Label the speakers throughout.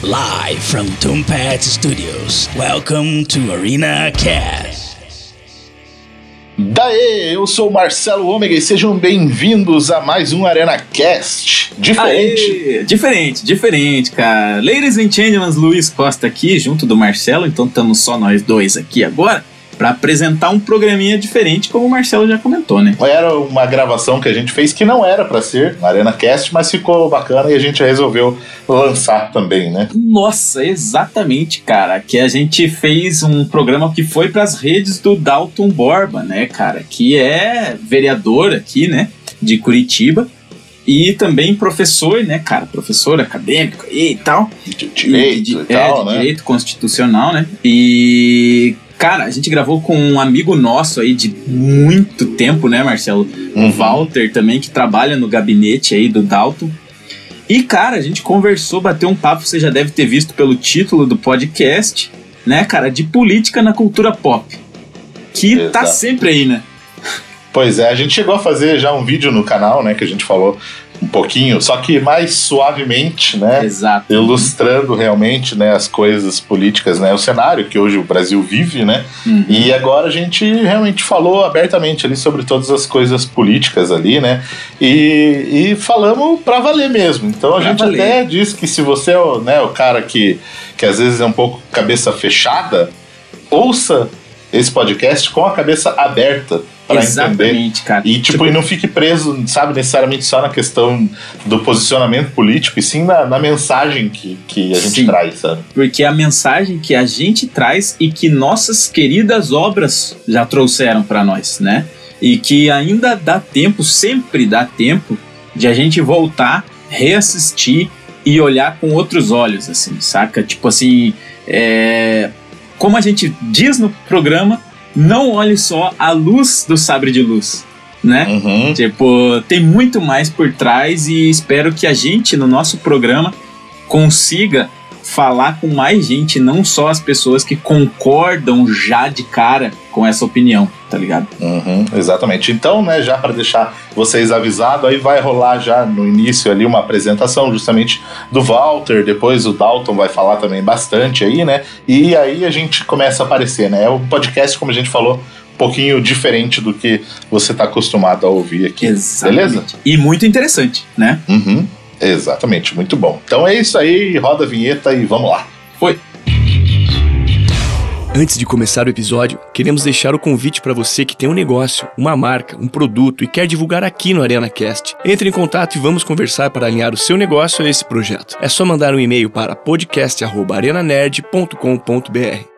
Speaker 1: Live from Tombat Studios. Welcome to Arena Cast.
Speaker 2: Daê, eu sou o Marcelo Ômega e sejam bem-vindos a mais um Arena Cast. Diferente.
Speaker 3: Aê, diferente, diferente, cara. Ladies and gentlemen, Luiz Costa aqui, junto do Marcelo, então estamos só nós dois aqui agora para apresentar um programinha diferente, como o Marcelo já comentou, né?
Speaker 2: Era uma gravação que a gente fez que não era para ser na Arena Cast, mas ficou bacana e a gente resolveu lançar também, né?
Speaker 3: Nossa, exatamente, cara. Que a gente fez um programa que foi para as redes do Dalton Borba, né, cara? Que é vereador aqui, né, de Curitiba e também professor, né, cara, professor acadêmico e tal.
Speaker 2: De direito
Speaker 3: de,
Speaker 2: e, tal,
Speaker 3: é, de
Speaker 2: né?
Speaker 3: direito constitucional, né? E cara, a gente gravou com um amigo nosso aí de muito tempo, né, Marcelo?
Speaker 2: Uhum.
Speaker 3: O Walter também que trabalha no gabinete aí do Dalton. E cara, a gente conversou, bateu um papo, você já deve ter visto pelo título do podcast, né, cara, de política na cultura pop. Que tá
Speaker 2: Exato.
Speaker 3: sempre aí, né?
Speaker 2: Pois é, a gente chegou a fazer já um vídeo no canal, né, que a gente falou um pouquinho, só que mais suavemente, né?
Speaker 3: Exato.
Speaker 2: Ilustrando realmente né, as coisas políticas, né? O cenário que hoje o Brasil vive, né?
Speaker 3: Uhum.
Speaker 2: E agora a gente realmente falou abertamente ali sobre todas as coisas políticas ali, né? E, e falamos pra valer mesmo. Então a
Speaker 3: Pra
Speaker 2: gente
Speaker 3: valer.
Speaker 2: até diz que se você é o, né, o cara que, que às vezes é um pouco cabeça fechada, ouça esse podcast com a cabeça aberta para entender.
Speaker 3: Exatamente, cara.
Speaker 2: E tipo, e não fique preso, sabe, necessariamente só na questão do posicionamento político, e sim na, na mensagem que, que a gente
Speaker 3: Sim.
Speaker 2: traz, sabe?
Speaker 3: porque a mensagem que a gente traz e que nossas queridas obras já trouxeram para nós, né? E que ainda dá tempo, sempre dá tempo de a gente voltar, reassistir e olhar com outros olhos, assim, saca? Tipo assim, é... como a gente diz no programa, não olhe só a luz do sabre de luz, né?
Speaker 2: Uhum.
Speaker 3: Tipo, tem muito mais por trás e espero que a gente, no nosso programa, consiga falar com mais gente, não só as pessoas que concordam já de cara com essa opinião, tá ligado?
Speaker 2: Uhum, exatamente. Então, né, já para deixar vocês avisados, aí vai rolar já no início ali uma apresentação justamente do Walter, depois o Dalton vai falar também bastante aí, né? E aí a gente começa a aparecer, né? É um podcast, como a gente falou, um pouquinho diferente do que você tá acostumado a ouvir aqui. Beleza?
Speaker 3: E muito interessante, né?
Speaker 2: Uhum, exatamente, muito bom. Então é isso aí, roda a vinheta e vamos lá.
Speaker 3: Foi.
Speaker 4: Antes de começar o episódio, queremos deixar o convite para você que tem um negócio, uma marca, um produto e quer divulgar aqui no ArenaCast. Entre em contato e vamos conversar para alinhar o seu negócio a esse projeto. É só mandar um e-mail para podcast@arenanerd.com.br.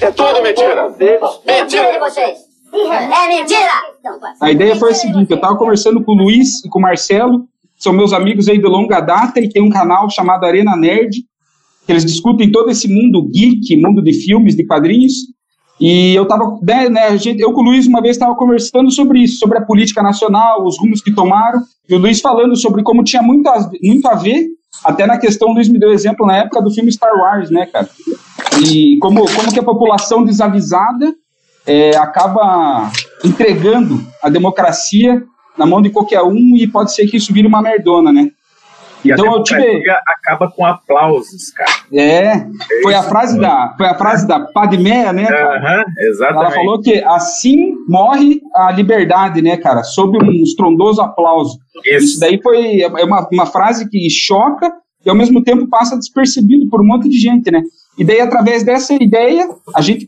Speaker 5: É tudo mentira.
Speaker 6: Mentira de vocês! É mentira!
Speaker 5: A ideia foi a seguinte: eu estava conversando com o Luiz e com o Marcelo, são meus amigos aí de longa data e tem um canal chamado Arena Nerd, que eles discutem todo esse mundo geek, mundo de filmes, de quadrinhos. E eu tava, né, né, a gente, eu com o Luiz uma vez estava conversando sobre isso, sobre a política nacional, os rumos que tomaram, e o Luiz falando sobre como tinha muito a, muito a ver, até na questão, o Luiz me deu exemplo na época do filme Star Wars, né, cara? E como, como que a população desavisada é, acaba entregando a democracia na mão de qualquer um e pode ser que isso vire uma merdona, né?
Speaker 3: E
Speaker 5: Então
Speaker 3: a
Speaker 5: eu tive-
Speaker 3: acaba com aplausos, cara.
Speaker 5: É, foi a frase da, foi a frase da Padmé, né? cara?
Speaker 3: Aham, exatamente.
Speaker 5: Ela falou que assim morre a liberdade, né, cara? Sob um estrondoso aplauso. Isso
Speaker 3: Isso.
Speaker 5: daí foi é uma, uma frase que choca e ao mesmo tempo passa despercebido por um monte de gente, né? E daí, através dessa ideia, a gente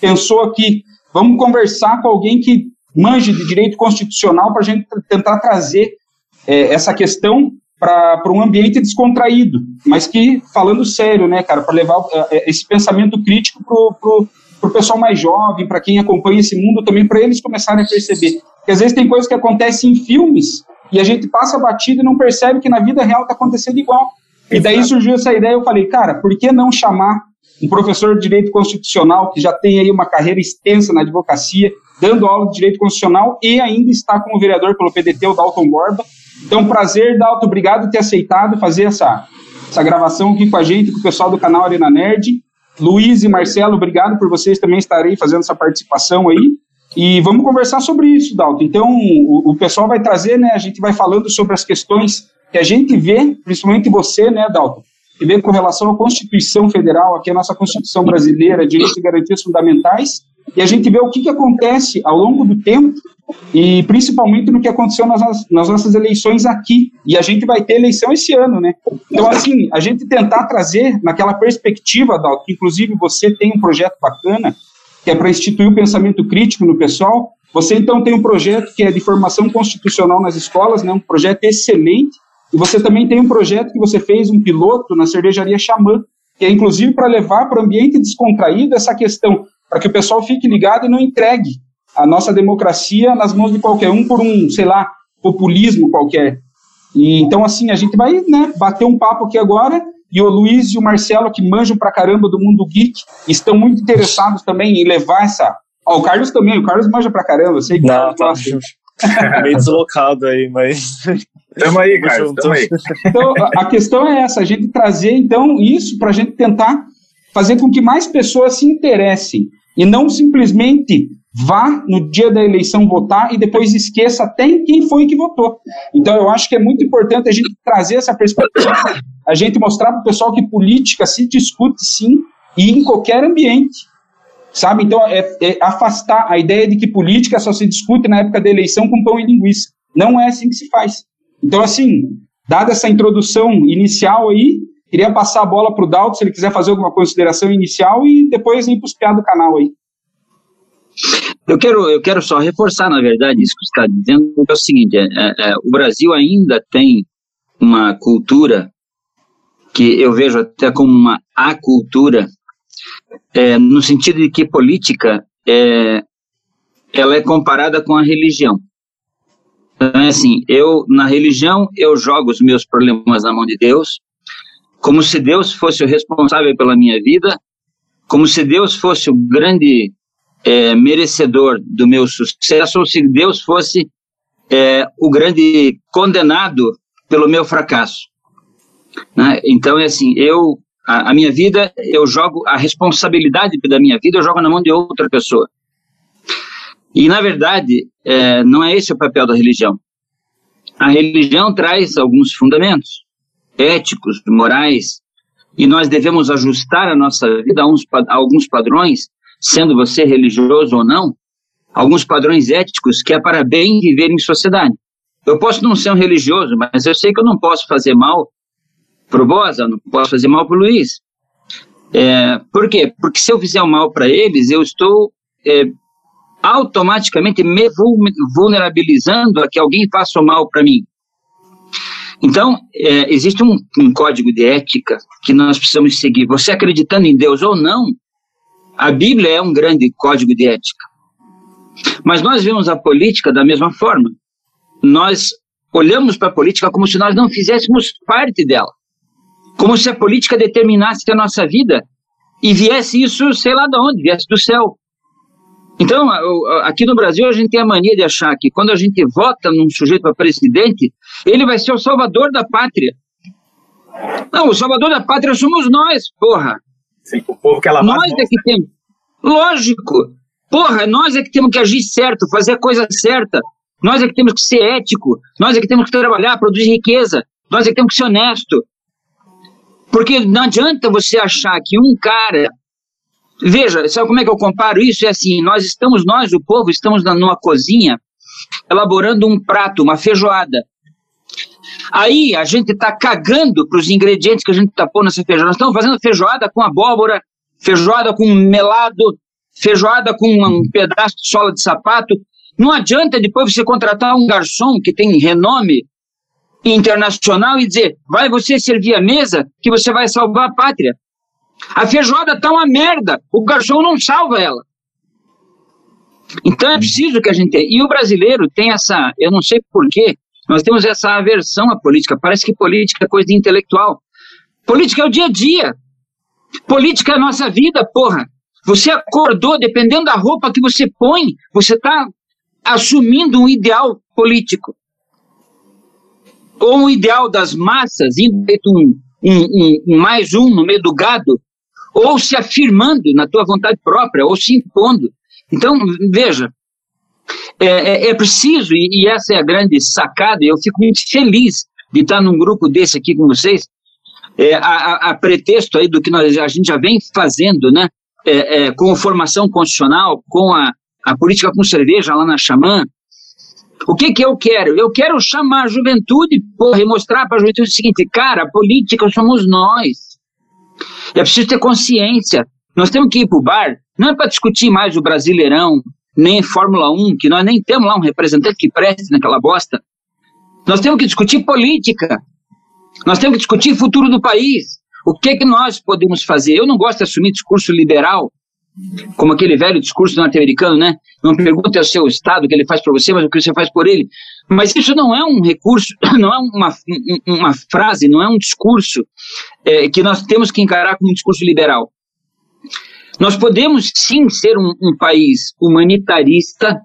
Speaker 5: pensou aqui, vamos conversar com alguém que manje de direito constitucional para a gente tentar trazer é, essa questão para um ambiente descontraído, mas que, falando sério, né, cara, para levar é, esse pensamento crítico pro, pro pessoal mais jovem, para quem acompanha esse mundo também, para eles começarem a perceber. Porque às vezes tem coisas que acontecem em filmes e a gente passa batido e não percebe que na vida real está acontecendo igual. E daí surgiu essa ideia, eu falei, cara, por que não chamar um professor de direito constitucional que já tem aí uma carreira extensa na advocacia, dando aula de direito constitucional e ainda está como vereador pelo PDT, o Dalton Borba. Então, prazer, Dalton, obrigado por ter aceitado fazer essa, essa gravação aqui com a gente, com o pessoal do canal Arena Nerd. Luiz e Marcelo, obrigado por vocês também estarem fazendo essa participação aí. E vamos conversar sobre isso, Dalton. Então, o, o pessoal vai trazer, né? A gente vai falando sobre as questões que a gente vê, principalmente você, né, Dalton, que vê com relação à Constituição Federal, aqui a nossa Constituição brasileira, direitos e garantias fundamentais, e a gente vê o que, que acontece ao longo do tempo e principalmente no que aconteceu nas, nas, nossas eleições aqui. E a gente vai ter eleição esse ano, né? Então, assim, a gente tentar trazer naquela perspectiva, Dal, que inclusive você tem um projeto bacana, que é para instituir o pensamento crítico no pessoal. Você, então, tem um projeto que é de formação constitucional nas escolas, né? Um projeto excelente. E você também tem um projeto que você fez, um piloto na cervejaria Xamã, que é inclusive para levar para o ambiente descontraído essa questão, para que o pessoal fique ligado e não entregue a nossa democracia nas mãos de qualquer um por um, sei lá, populismo qualquer. E, então, assim, a gente vai né, bater um papo aqui agora, e o Luiz e o Marcelo, que manjam pra caramba do mundo geek, estão muito interessados também em levar essa. Ó, o Carlos também, o Carlos manja pra caramba, eu sei que
Speaker 7: Não, tá meio deslocado aí, mas.
Speaker 3: Tamo aí, Carlos, tamo aí.
Speaker 5: Então, a questão é essa, a gente trazer, então, isso pra gente tentar fazer com que mais pessoas se interessem e não simplesmente vá no dia da eleição votar e depois esqueça até em quem foi que votou. Então eu acho que é muito importante a gente trazer essa perspectiva, a gente mostrar para o pessoal que política se discute sim e em qualquer ambiente. Sabe? Então é, é afastar a ideia de que política só se discute na época da eleição com pão e linguiça. Não é assim que se faz. Então assim, dada essa introdução inicial aí, queria passar a bola para o Dalton se ele quiser fazer alguma consideração inicial e depois ir para os do canal aí.
Speaker 8: Eu quero, eu quero só reforçar, na verdade, isso que você está dizendo, é o seguinte: é, é, é, o Brasil ainda tem uma cultura que eu vejo até como uma acultura, é, no sentido de que política é, ela é comparada com a religião. Então, é assim, eu, na religião, eu jogo os meus problemas na mão de Deus, como se Deus fosse o responsável pela minha vida, como se Deus fosse o grande é, merecedor do meu sucesso ou se Deus fosse é, o grande condenado pelo meu fracasso. Né? Então é assim, eu a, a, minha vida eu jogo a responsabilidade da minha vida eu jogo na mão de outra pessoa. E na verdade é, não é esse o papel da religião. A religião traz alguns fundamentos éticos, morais, e nós devemos ajustar a nossa vida a, uns, a alguns padrões sendo você religioso ou não, alguns padrões éticos que é para bem viver em sociedade. Eu posso não ser um religioso, mas eu sei que eu não posso fazer mal para o Bosa, não posso fazer mal para o Luiz. É, por quê? Porque se eu fizer mal para eles, eu estou é, automaticamente me vulnerabilizando a que alguém faça mal para mim. Então, é, existe um, um código de ética que nós precisamos seguir. Você acreditando em Deus ou não, a Bíblia é um grande código de ética. Mas nós vemos a política da mesma forma. Nós olhamos para a política como se nós não fizéssemos parte dela. Como se a política determinasse a nossa vida e viesse isso, sei lá de onde, viesse do céu. Então, aqui no Brasil, a gente tem a mania de achar que quando a gente vota num sujeito para presidente, ele vai ser o salvador da pátria. Não, o salvador da pátria somos nós, porra.
Speaker 3: Sim, o povo quer lavar
Speaker 8: Nós é que temos. Lógico. Porra, nós é que temos que agir certo, fazer a coisa certa. Nós é que temos que ser ético. Nós é que temos que trabalhar, produzir riqueza. Nós é que temos que ser honesto. Porque não adianta você achar que um cara. Veja, sabe como é que eu comparo isso? É assim: nós estamos, nós, o povo, estamos numa cozinha elaborando um prato, uma feijoada. Aí a gente está cagando para os ingredientes que a gente está pondo nessa feijoada. Nós estamos fazendo feijoada com abóbora, feijoada com melado, feijoada com um pedaço de sola de sapato. Não adianta depois você contratar um garçom que tem renome internacional e dizer, vai você servir a mesa que você vai salvar a pátria. A feijoada está uma merda, o garçom não salva ela. Então é preciso que a gente. E o brasileiro tem essa. Eu não sei porquê, nós temos essa aversão à política. Parece que política é coisa de intelectual. Política é o dia a dia. Política é a nossa vida, porra. Você acordou, dependendo da roupa que você põe, você está assumindo um ideal político. Ou um ideal das massas, indo um, um, um, mais um no meio do gado, ou se afirmando na tua vontade própria, ou se impondo. Então, veja, é, é, é preciso, e, e, essa é a grande sacada, eu fico muito feliz de estar num grupo desse aqui com vocês, é, a, a, pretexto aí do que nós, a gente já vem fazendo, né, é, é, com formação constitucional, com a, a política com cerveja lá na Xamã, o que que eu quero? Eu quero chamar a juventude, e mostrar para a juventude o seguinte, cara, a política somos nós. É preciso ter consciência. Nós temos que ir para o bar, não é para discutir mais o Brasileirão, nem Fórmula 1, que nós nem temos lá um representante que preste naquela bosta. Nós temos que discutir política. Nós temos que discutir futuro do país. O que que nós podemos fazer? Eu não gosto de assumir discurso liberal, como aquele velho discurso norte-americano, né? Não pergunte ao seu Estado o que ele faz por você, mas o que você faz por ele. Mas isso não é um recurso, não é uma, uma frase, não é um discurso é, que nós temos que encarar como um discurso liberal. Nós podemos sim ser um, um país humanitarista.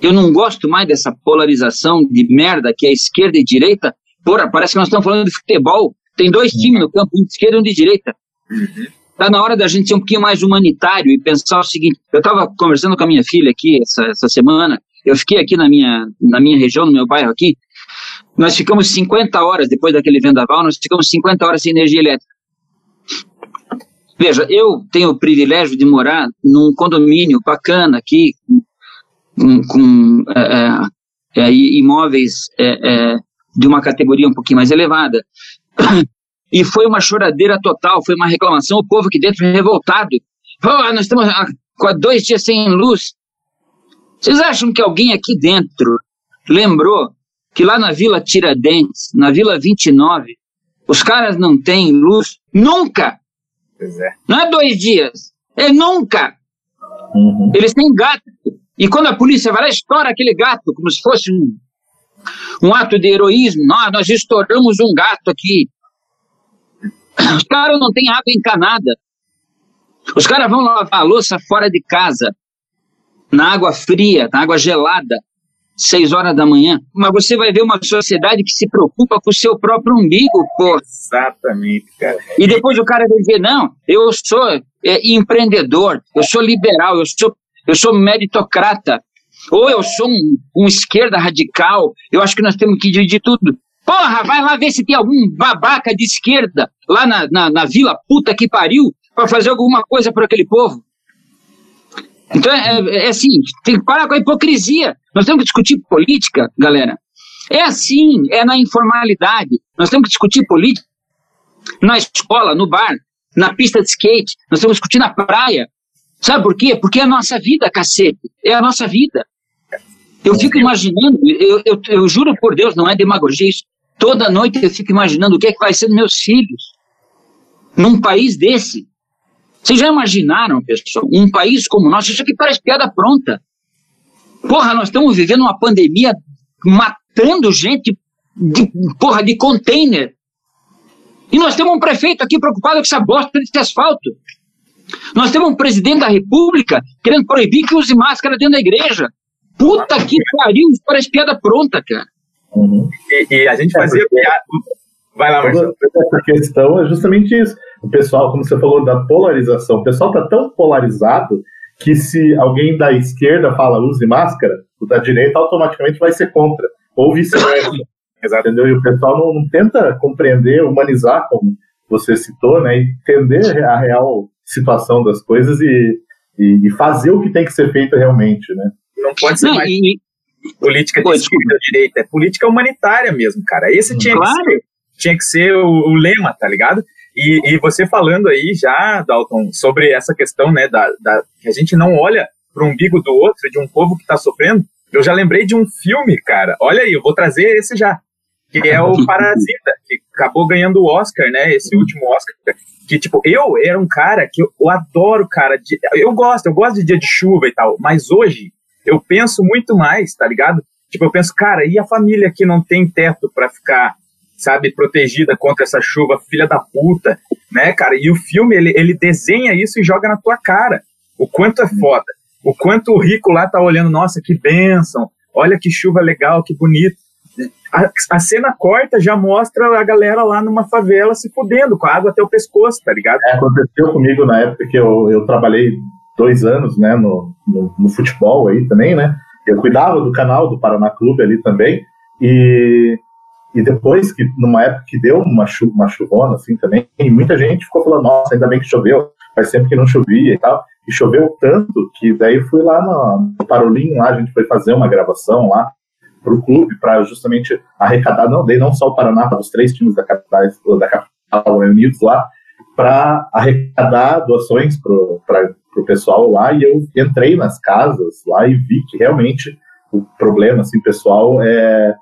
Speaker 8: Eu não gosto mais dessa polarização de merda que é esquerda e direita. Porra, parece que nós estamos falando de futebol. Tem dois times no campo, um de esquerda e um de direita. Está na hora da gente ser um pouquinho mais humanitário e pensar o seguinte: eu estava conversando com a minha filha aqui essa, essa semana, eu fiquei aqui na minha, na minha região, no meu bairro aqui, nós ficamos 50 horas, depois daquele vendaval, nós ficamos 50 horas sem energia elétrica. Veja, eu tenho o privilégio de morar num condomínio bacana aqui, com, com é, é, é imóveis é, é, de uma categoria um pouquinho mais elevada. E foi uma choradeira total, foi uma reclamação, o povo aqui dentro revoltado. Oh, nós estamos há dois dias sem luz. Vocês acham que alguém aqui dentro lembrou que lá na Vila Tiradentes, na Vila 29, os caras não têm luz nunca?
Speaker 3: É.
Speaker 8: Não é dois dias, é nunca.
Speaker 2: Uhum.
Speaker 8: Eles têm gato. E quando a polícia vai lá, estoura aquele gato, como se fosse um, um ato de heroísmo. Nós, nós estouramos um gato aqui. Os caras não têm água encanada. Os caras vão lavar a louça fora de casa, na água fria, na água gelada, seis horas da manhã. Mas você vai ver uma sociedade que se preocupa com o seu próprio umbigo, pô.
Speaker 3: Exatamente, cara.
Speaker 8: E depois o cara vai dizer, não, eu sou é, empreendedor, eu sou liberal, eu sou, eu sou meritocrata, ou eu sou um, um esquerda radical, eu acho que nós temos que dividir tudo. Porra, vai lá ver se tem algum babaca de esquerda lá na, na, na vila puta que pariu para fazer alguma coisa por aquele povo. Então é, é, assim, tem que parar com a hipocrisia. Nós temos que discutir política, galera. É assim, é na informalidade. Nós temos que discutir política na escola, no bar, na pista de skate. Nós temos que discutir na praia. Sabe por quê? Porque é a nossa vida, cacete. É a nossa vida. Eu fico imaginando, eu, eu, eu juro por Deus, não é demagogia isso. Toda noite eu fico imaginando o que é que vai ser dos meus filhos num país desse. Vocês já imaginaram, pessoal, um país como o nosso? Isso aqui parece piada pronta. Porra, nós estamos vivendo uma pandemia matando gente de, porra, de container. E nós temos um prefeito aqui preocupado com essa bosta desse asfalto. Nós temos um presidente da república querendo proibir que use máscara dentro da igreja. Puta que pariu, isso parece piada pronta, cara.
Speaker 2: Uhum.
Speaker 3: E, e, a gente fazia piada. Vai lá, Marcelo.
Speaker 2: Essa questão é justamente isso. O pessoal, como você falou, da polarização, o pessoal está tão polarizado que se alguém da esquerda fala use máscara, o da direita automaticamente vai ser contra, ou vice-versa. Entendeu? E o pessoal não, não, tenta compreender, humanizar, como você citou, né? Entender a real situação das coisas e, e, e fazer o que tem que ser feito realmente, né?
Speaker 3: Não pode ser mais e, política de esquerda ou direita, é política humanitária mesmo, cara. Esse tinha claro. que ser, tinha que ser o, o lema, tá ligado? E, e, você falando aí já, Dalton, sobre essa questão, né, da, da que a gente não olha para o umbigo do outro, de um povo que está sofrendo, eu já lembrei de um filme, cara. Olha aí, eu vou trazer esse já, que é o Parasita, que acabou ganhando o Oscar, né, esse último Oscar. Que, tipo, eu era um cara que eu, eu adoro, cara, de, eu gosto, eu gosto de dia de chuva e tal, mas hoje eu penso muito mais, tá ligado? Tipo, eu penso, cara, e a família que não tem teto para ficar sabe, protegida contra essa chuva, filha da puta, né, cara? E o filme, ele, ele desenha isso e joga na tua cara. O quanto é foda. O quanto o rico lá tá olhando, nossa, que bênção, olha que chuva legal, que bonito. A, a cena corta já mostra a galera lá numa favela se fudendo, com a água até o pescoço, tá ligado?
Speaker 2: É, aconteceu comigo na época que eu, eu trabalhei dois anos, né, no, no, no futebol aí também, né? Eu cuidava do canal do Paraná Clube ali também, e e depois que, numa época que deu uma, chu uma chuvona, assim, também, muita gente ficou falando, nossa, ainda bem que choveu, faz tempo que não chovia e tal. E choveu tanto que daí fui lá no, no lá a gente foi fazer uma gravação lá para o clube, para justamente arrecadar, não, daí não só o Paraná, mas os três times da capital, da capital unidos lá, para arrecadar doações para o pessoal lá. E eu entrei nas casas lá e vi que realmente o problema, assim, pessoal, é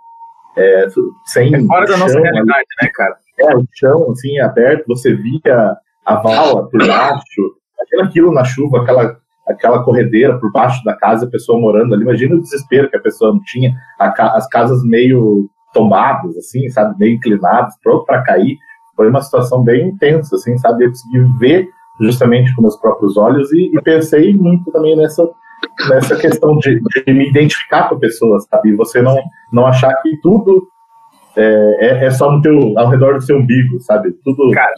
Speaker 2: é, sem
Speaker 3: é fora da nossa realidade, né, cara?
Speaker 2: É, o chão, assim, aberto, você via a vala por baixo, aquilo, aquilo na chuva, aquela, aquela corredeira por baixo da casa, a pessoa morando ali, imagina o desespero que a pessoa não tinha, a, as casas meio tombadas, assim, sabe, meio inclinadas, pronto para cair, foi uma situação bem intensa, assim, sabe, eu consegui ver justamente com meus próprios olhos e, e pensei muito também nessa nessa questão de, de, me identificar com a pessoa, sabe? E você não, não achar que tudo é, é, é, só no teu, ao redor do seu umbigo, sabe? Tudo. Cara,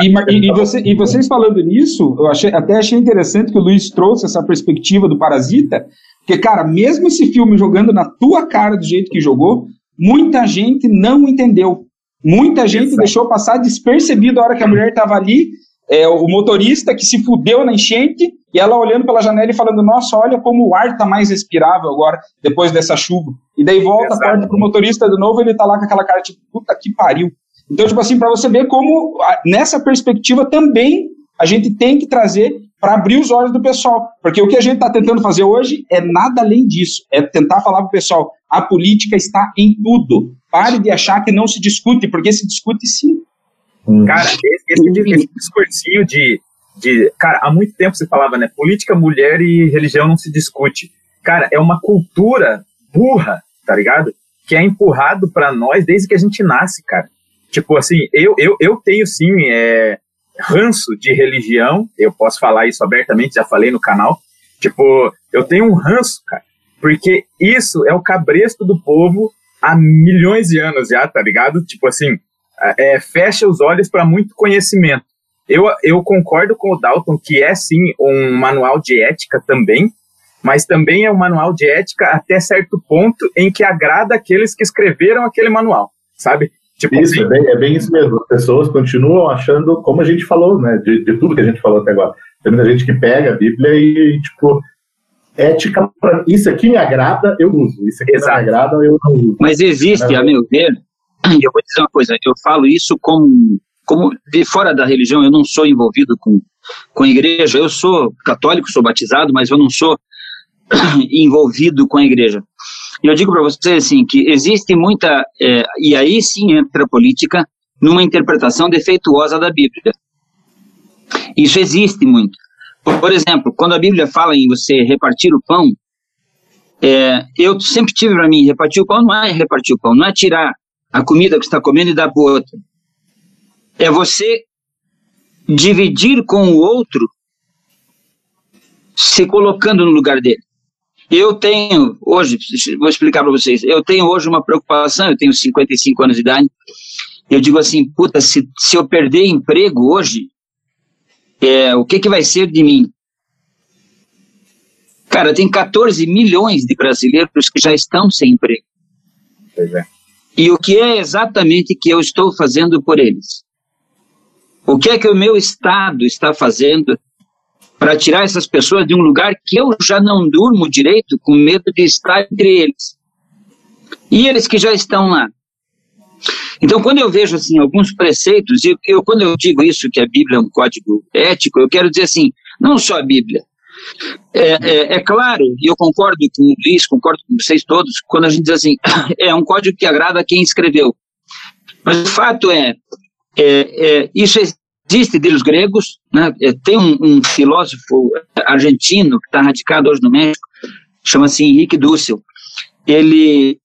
Speaker 5: e, e, e, você, e vocês falando nisso, eu achei, até achei interessante que o Luiz trouxe essa perspectiva do Parasita, porque, cara, mesmo esse filme jogando na tua cara do jeito que jogou, muita gente não entendeu. Muita gente Exato. deixou passar despercebido a hora que a mulher estava ali é, o motorista que se fudeu na enchente e ela olhando pela janela e falando: Nossa, olha como o ar está mais respirável agora, depois dessa chuva. E daí volta, corta pro motorista de novo ele tá lá com aquela cara tipo: Puta que pariu. Então, tipo assim, para você ver como nessa perspectiva também a gente tem que trazer para abrir os olhos do pessoal. Porque o que a gente está tentando fazer hoje é nada além disso. É tentar falar para o pessoal: a política está em tudo. Pare de achar que não se discute, porque se discute sim.
Speaker 3: Hum. Cara, esse, esse, esse discursinho de, de. Cara, há muito tempo se falava, né? Política, mulher e religião não se discute. Cara, é uma cultura burra, tá ligado? Que é empurrado para nós desde que a gente nasce, cara. Tipo assim, eu, eu, eu tenho sim é, ranço de religião, eu posso falar isso abertamente, já falei no canal. Tipo, eu tenho um ranço, cara, porque isso é o cabresto do povo há milhões de anos já, tá ligado? Tipo assim, é, fecha os olhos para muito conhecimento. Eu, eu concordo com o Dalton que é sim um manual de ética também, mas também é um manual de ética até certo ponto em que agrada aqueles que escreveram aquele manual, sabe?
Speaker 2: Tipo isso, assim, é, bem, é, bem, isso mesmo. As pessoas continuam achando, como a gente falou, né, de, de tudo que a gente falou até agora. Tem muita gente que pega a Bíblia e, tipo, ética, pra, isso aqui me agrada, eu uso. Isso aqui Exato. não me agrada, eu não uso.
Speaker 8: Mas existe, a meu ver, eu vou dizer uma coisa, eu falo isso como, como de fora da religião, eu não sou envolvido com, com a igreja, eu sou católico, sou batizado, mas eu não sou envolvido com a igreja. E eu digo para vocês assim, que existe muita, é, e aí sim entra a política, numa interpretação defeituosa da Bíblia. Isso existe muito. Por exemplo, quando a Bíblia fala em você repartir o pão, é, eu sempre tive para mim, repartir o pão não é repartir o pão, não é tirar a comida que está comendo e dar para o outro. É você dividir com o outro, se colocando no lugar dele. Eu tenho hoje, vou explicar para vocês, eu tenho hoje uma preocupação, eu tenho 55 anos de idade, eu digo assim, puta, se, se eu perder emprego hoje, é, o que, que vai ser de mim? Cara, tem 14 milhões de brasileiros que já estão sem emprego. Pois é. E o que é exatamente que eu estou fazendo por eles? O que é que o meu Estado está fazendo para tirar essas pessoas de um lugar que eu já não durmo direito com medo de estar entre eles? E eles que já estão lá. Então, quando eu vejo assim alguns preceitos, e eu, quando eu digo isso que a Bíblia é um código ético, eu quero dizer assim, não só a Bíblia, é, é, é, claro, e eu concordo com o Luiz, concordo com vocês todos, quando a gente diz assim, é um código que agrada quem escreveu. Mas o fato é, é, é isso existe desde os gregos, né? É, tem um, um, filósofo argentino que está radicado hoje no México, chama-se Henrique Dussel. Ele,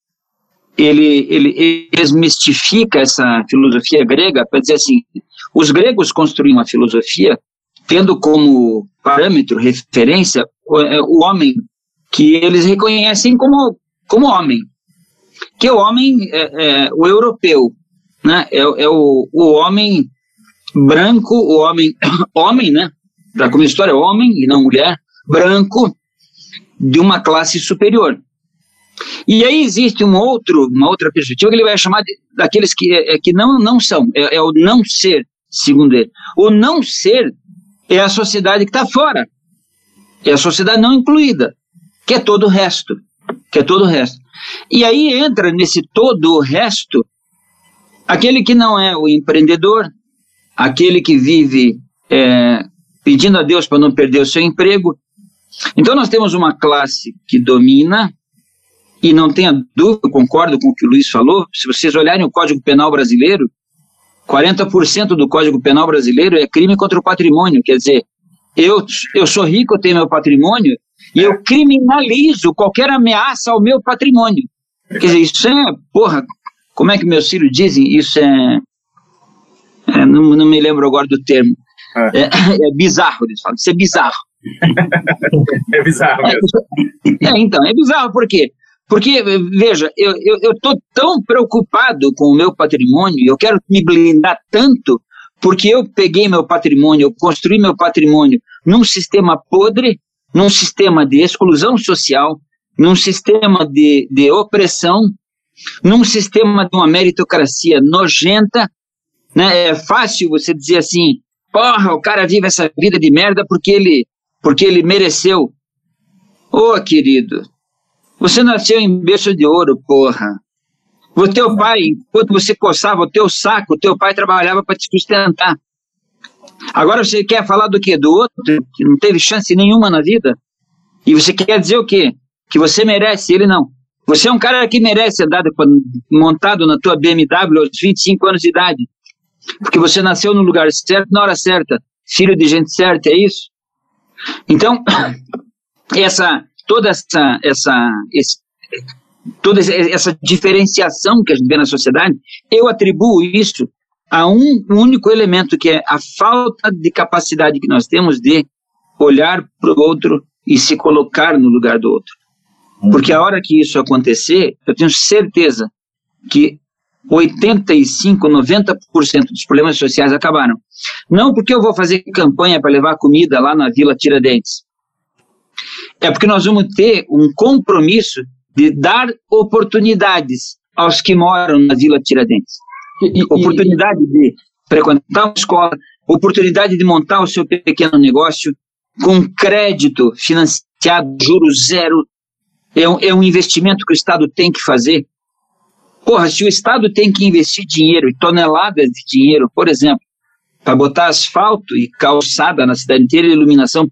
Speaker 8: ele, ele desmistifica essa filosofia grega para dizer assim: os gregos construíam a filosofia tendo como parâmetro, referência, o, é, o homem que eles reconhecem como, como homem. Que o homem, é, é, o europeu, né? é, é o, o homem branco, o homem, homem, né? Para como história, homem e não mulher, branco, de uma classe superior. E aí existe um outro, uma outra perspectiva que ele vai chamar de, daqueles que, é, que não, não são, é, é, o não ser, segundo ele. O não ser é a sociedade que está fora, é a sociedade não incluída, que é todo o resto, que é todo o resto. E aí entra nesse todo o resto aquele que não é o empreendedor, aquele que vive é, pedindo a Deus para não perder o seu emprego. Então nós temos uma classe que domina, e não tenha dúvida, concordo com o que o Luiz falou, se vocês olharem o Código Penal brasileiro, 40% do Código Penal brasileiro é crime contra o patrimônio, quer dizer, eu, eu sou rico, eu tenho meu patrimônio, e eu criminalizo qualquer ameaça ao meu patrimônio. Quer dizer, isso é, porra, como é que meus filhos dizem? Isso é, é não, não, me lembro agora do termo. É, é, é bizarro, eles falam, isso é bizarro.
Speaker 3: é bizarro mesmo.
Speaker 8: É, então, é bizarro, por quê? Porque, veja, eu estou tão preocupado com o meu patrimônio, eu quero me blindar tanto, porque eu peguei meu patrimônio, eu construí meu patrimônio num sistema podre, num sistema de exclusão social, num sistema de, de opressão, num sistema de uma meritocracia nojenta. Né? É fácil você dizer assim, porra, o cara vive essa vida de merda porque ele, porque ele mereceu. Ô, oh, querido, você nasceu em berço de ouro, porra. O teu pai, enquanto você coçava o teu saco, o teu pai trabalhava para te sustentar. Agora você quer falar do quê? Do outro, que não teve chance nenhuma na vida? E você quer dizer o quê? Que você merece, ele não. Você é um cara que merece andar montado na tua BMW aos 25 anos de idade. Porque você nasceu no lugar certo, na hora certa. Filho de gente certa, é isso? Então, essa toda essa, essa, esse, toda essa diferenciação que a gente vê na sociedade, eu atribuo isso a um único elemento, que é a falta de capacidade que nós temos de olhar para o outro e se colocar no lugar do outro. Porque a hora que isso acontecer, eu tenho certeza que 85, 90% dos problemas sociais acabaram. Não porque eu vou fazer campanha para levar comida lá na Vila Tiradentes é porque nós vamos ter um compromisso de dar oportunidades aos que moram na Vila Tiradentes. E, e, oportunidade de frequentar uma escola, oportunidade de montar o seu pequeno negócio com crédito financiado, juros zero. É um, é um investimento que o Estado tem que fazer. Porra, se o Estado tem que investir dinheiro, toneladas de dinheiro, por exemplo, para botar asfalto e calçada na cidade inteira, iluminação,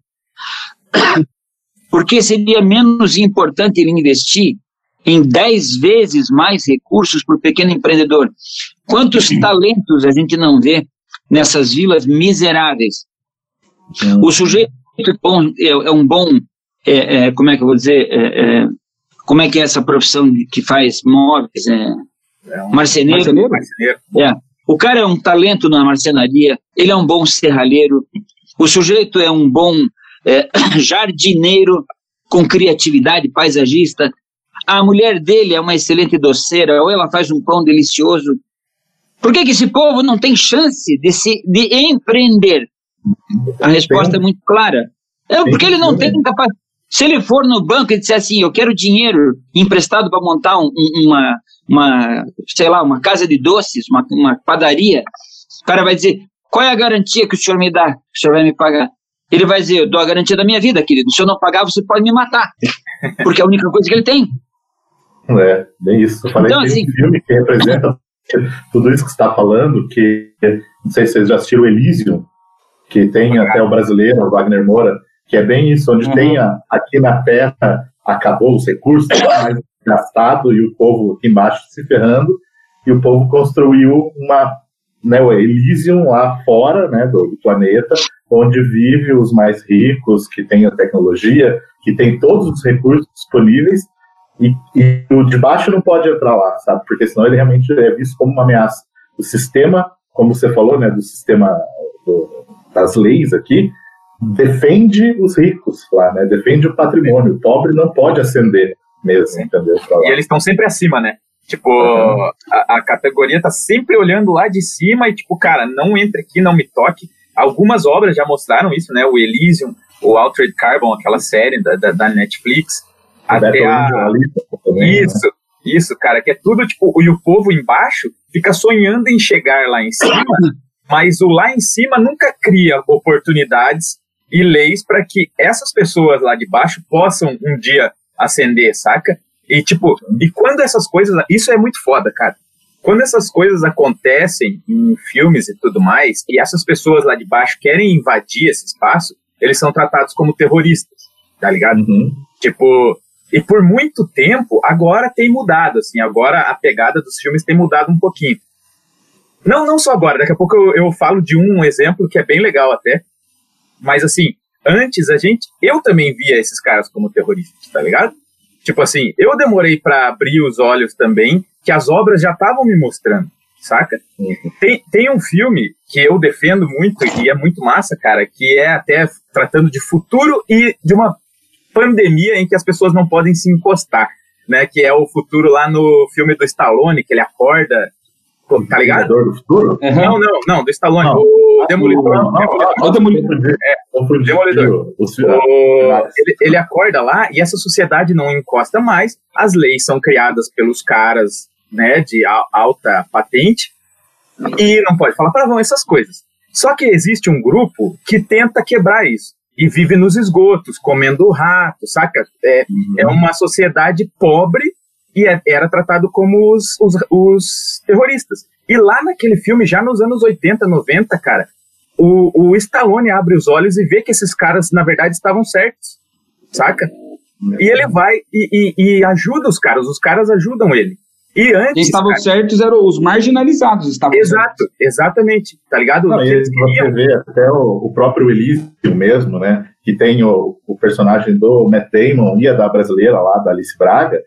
Speaker 8: porque seria menos importante ele investir em 10 vezes mais recursos para o pequeno empreendedor. Quantos talentos a gente não vê nessas vilas miseráveis? O sujeito é, é um bom, é, é, como é que eu vou dizer, é, é, como é que é essa profissão que faz móveis? É, um marceneiro. marceneiro. É. O cara é um talento na marcenaria, ele é um bom serralheiro, o sujeito é um bom é, jardineiro com criatividade, paisagista. A mulher dele é uma excelente doceira, ou ela faz um pão delicioso. Por que, que esse povo não tem chance de, se, de empreender? A resposta é muito clara. É porque ele não tem capacidade. Se ele for no banco e disser assim, eu quero dinheiro emprestado para montar um, uma, uma, sei lá, uma casa de doces, uma, uma padaria, o cara vai dizer, qual é a garantia que o senhor me dá, que o senhor vai me pagar? Ele vai dizer: Eu dou a garantia da minha vida, querido. Se eu não pagar, você pode me matar. Porque é a única coisa que ele tem.
Speaker 2: É, bem isso. Eu falei então, assim, um filme que representa tudo isso que você está falando, que não sei se vocês já assistiram Elysium, que tem até o brasileiro, o Wagner Moura, que é bem isso, onde uhum. tem a, aqui na Terra acabou os recursos, mais gastado e o povo aqui embaixo se ferrando, e o povo construiu uma, né, o Elysium lá fora, né, do, do planeta, onde vive os mais ricos, que tem a tecnologia, que tem todos os recursos disponíveis, e, e o de baixo não pode entrar lá, sabe? Porque senão ele realmente é visto como uma ameaça. O sistema, como você falou, né, do sistema do, das leis aqui, defende os ricos lá, né? Defende o patrimônio. O pobre não pode ascender mesmo, entendeu?
Speaker 3: E eles estão sempre acima, né? Tipo, uhum. a, a, categoria tá sempre olhando lá de cima e, tipo, cara, não entre aqui, não me toque. Algumas obras já mostraram isso, né? O Elysium, o Altered Carbon, aquela série da, da, da Netflix.
Speaker 2: O até a...
Speaker 3: Também, isso, né? isso, cara, que é tudo, tipo, e o povo embaixo fica sonhando em chegar lá em cima, mas o lá em cima nunca cria oportunidades e leis para que essas pessoas lá de baixo possam um dia ascender, saca? E tipo, e quando essas coisas, isso é muito foda, cara. Quando essas coisas acontecem em filmes e tudo mais, e essas pessoas lá de baixo querem invadir esse espaço, eles são tratados como terroristas, tá ligado? Uhum. Tipo, e por muito tempo, agora tem mudado, assim, agora a pegada dos filmes tem mudado um pouquinho. Não, não só agora, daqui a pouco eu, eu falo de um exemplo que é bem legal até, mas assim, antes a gente, eu também via esses caras como terroristas, tá ligado? Tipo assim, eu demorei para abrir os olhos também, que as obras já estavam me mostrando, saca? Uhum. Tem, tem um filme que eu defendo muito e é muito massa, cara, que é até tratando de futuro e de uma pandemia em que as pessoas não podem se encostar, né? Que é o futuro lá no filme do Stallone, que ele acorda Tá ligado?
Speaker 2: do Futuro?
Speaker 3: Uhum. Não, não, não, do Stallone. Não. O Demolidor.
Speaker 2: Não, não,
Speaker 3: o Demolidor. É, o Demolidor. ele, ele acorda lá e essa sociedade não encosta mais. As leis são criadas pelos caras né, de alta patente e não pode falar palavrão, essas coisas. Só que existe um grupo que tenta quebrar isso e vive nos esgotos, comendo rato, saca? É, uhum. é uma sociedade pobre e é, era tratado como os, os, os, terroristas. E lá naquele filme, já nos anos 80, 90, cara, o, o Stallone abre os olhos e vê que esses caras, na verdade, estavam certos, saca? E ele vai e, e, e ajuda os caras, os caras ajudam ele. E antes.
Speaker 5: Quem estavam cara, certos eram os marginalizados. Estavam
Speaker 3: exato,
Speaker 5: certos.
Speaker 3: exatamente. Tá ligado?
Speaker 2: Não, e você vê até o, o próprio Elísio mesmo, né? Que tem o, o personagem do Matt Damon e a da brasileira lá, da Alice Braga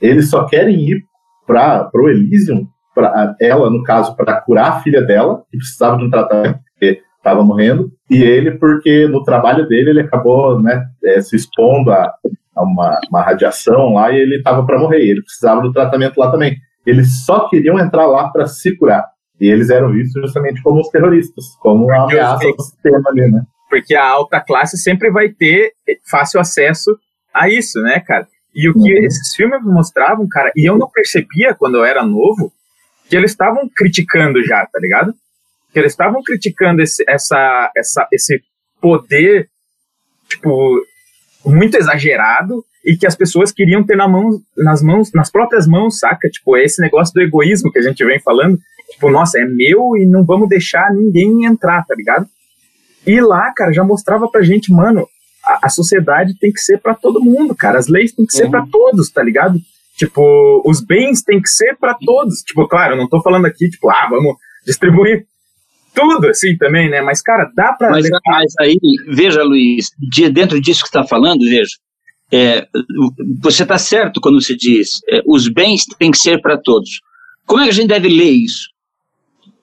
Speaker 2: eles só querem ir para o Elysium, pra, ela, no caso, para curar a filha dela, que precisava de um tratamento, porque estava morrendo, e ele, porque no trabalho dele ele acabou né, é, se expondo a, a uma, uma, radiação lá e ele estava para morrer, ele precisava do tratamento lá também. Eles só queriam entrar lá para se curar. E eles eram vistos justamente como os terroristas, como uma ameaça ao sistema ali, né?
Speaker 3: Porque a alta classe sempre vai ter fácil acesso a isso, né, cara? E o que uhum. esses filmes mostravam, cara, e eu não percebia quando eu era novo, que eles estavam criticando já, tá ligado? Que eles estavam criticando esse, essa, essa, esse poder, tipo, muito exagerado e que as pessoas queriam ter na mão, nas mãos, nas próprias mãos, saca? Tipo, é esse negócio do egoísmo que a gente vem falando. Tipo, nossa, é meu e não vamos deixar ninguém entrar, tá ligado? E lá, cara, já mostrava pra gente, mano, a, a sociedade tem que ser para todo mundo, cara. As leis têm que ser uhum. para todos, tá ligado? Tipo, os bens têm que ser para todos. Tipo, claro, eu não tô falando aqui, tipo, ah, vamos distribuir tudo assim também, né? Mas, cara, dá para.
Speaker 8: Mas, mas, aí, veja, Luiz, de, dentro disso que está falando, veja, é, você está certo quando você diz é, os bens têm que ser para todos. Como é que a gente deve ler isso?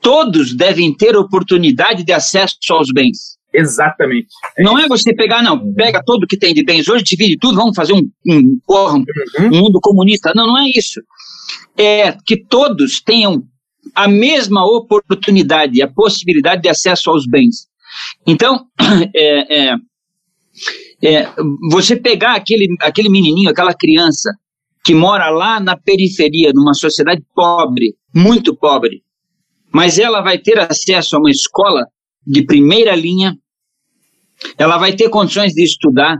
Speaker 8: Todos devem ter oportunidade de acesso aos bens.
Speaker 3: Exatamente.
Speaker 8: Não é você pegar, não, pega tudo que tem de bens hoje, divide tudo, vamos fazer um, um, um, uhum. um mundo comunista. Não, não é isso. É que todos tenham a mesma oportunidade, a possibilidade de acesso aos bens. Então, é, é, é, você pegar aquele, aquele menininho, aquela criança que mora lá na periferia, numa sociedade pobre, muito pobre, mas ela vai ter acesso a uma escola de primeira linha, ela vai ter condições de estudar.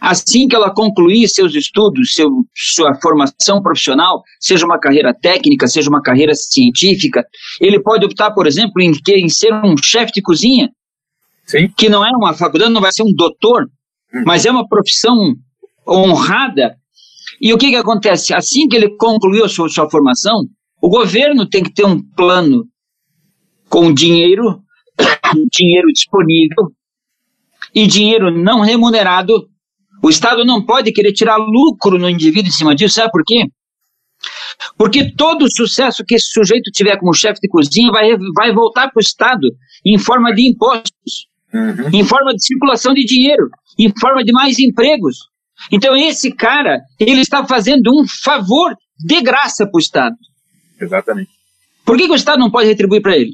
Speaker 8: Assim que ela concluir seus estudos, seu, sua formação profissional, seja uma carreira técnica, seja uma carreira científica, ele pode optar, por exemplo, em, em ser um chefe de cozinha,
Speaker 3: Sim.
Speaker 8: que não é uma faculdade, não vai ser um doutor, uhum. mas é uma profissão honrada. E o que, que acontece? Assim que ele concluiu a sua, sua formação, o governo tem que ter um plano com dinheiro, dinheiro disponível, e dinheiro não remunerado, O Estado não pode querer tirar lucro no indivíduo em cima disso, sabe por quê? Porque todo o sucesso que esse sujeito tiver como chefe de cozinha vai, vai voltar para o Estado em forma de impostos,
Speaker 3: Uhum.
Speaker 8: em forma de circulação de dinheiro, em forma de mais empregos. Então, esse cara, ele está fazendo um favor de graça para o Estado.
Speaker 3: Exatamente.
Speaker 8: Por que, que o Estado não pode retribuir para ele?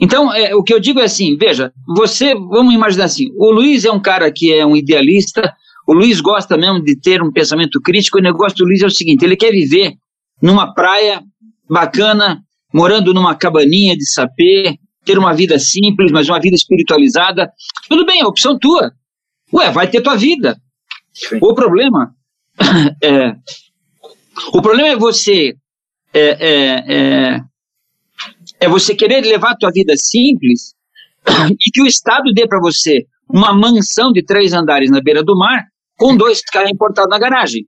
Speaker 8: Então, é, o que eu digo é assim: veja, você, vamos imaginar assim, o Luiz é um cara que é um idealista, o Luiz gosta mesmo de ter um pensamento crítico, o negócio do Luiz é o seguinte: ele quer viver numa praia bacana, morando numa cabaninha de sapê, ter uma vida simples, mas uma vida espiritualizada. Tudo bem, é opção tua. Ué, vai ter tua vida.
Speaker 3: Sim.
Speaker 8: O problema é. O problema é você. É, é, é, você querer levar a tua vida simples e que o Estado dê para você uma mansão de três andares na beira do mar com dois carros importados na garagem.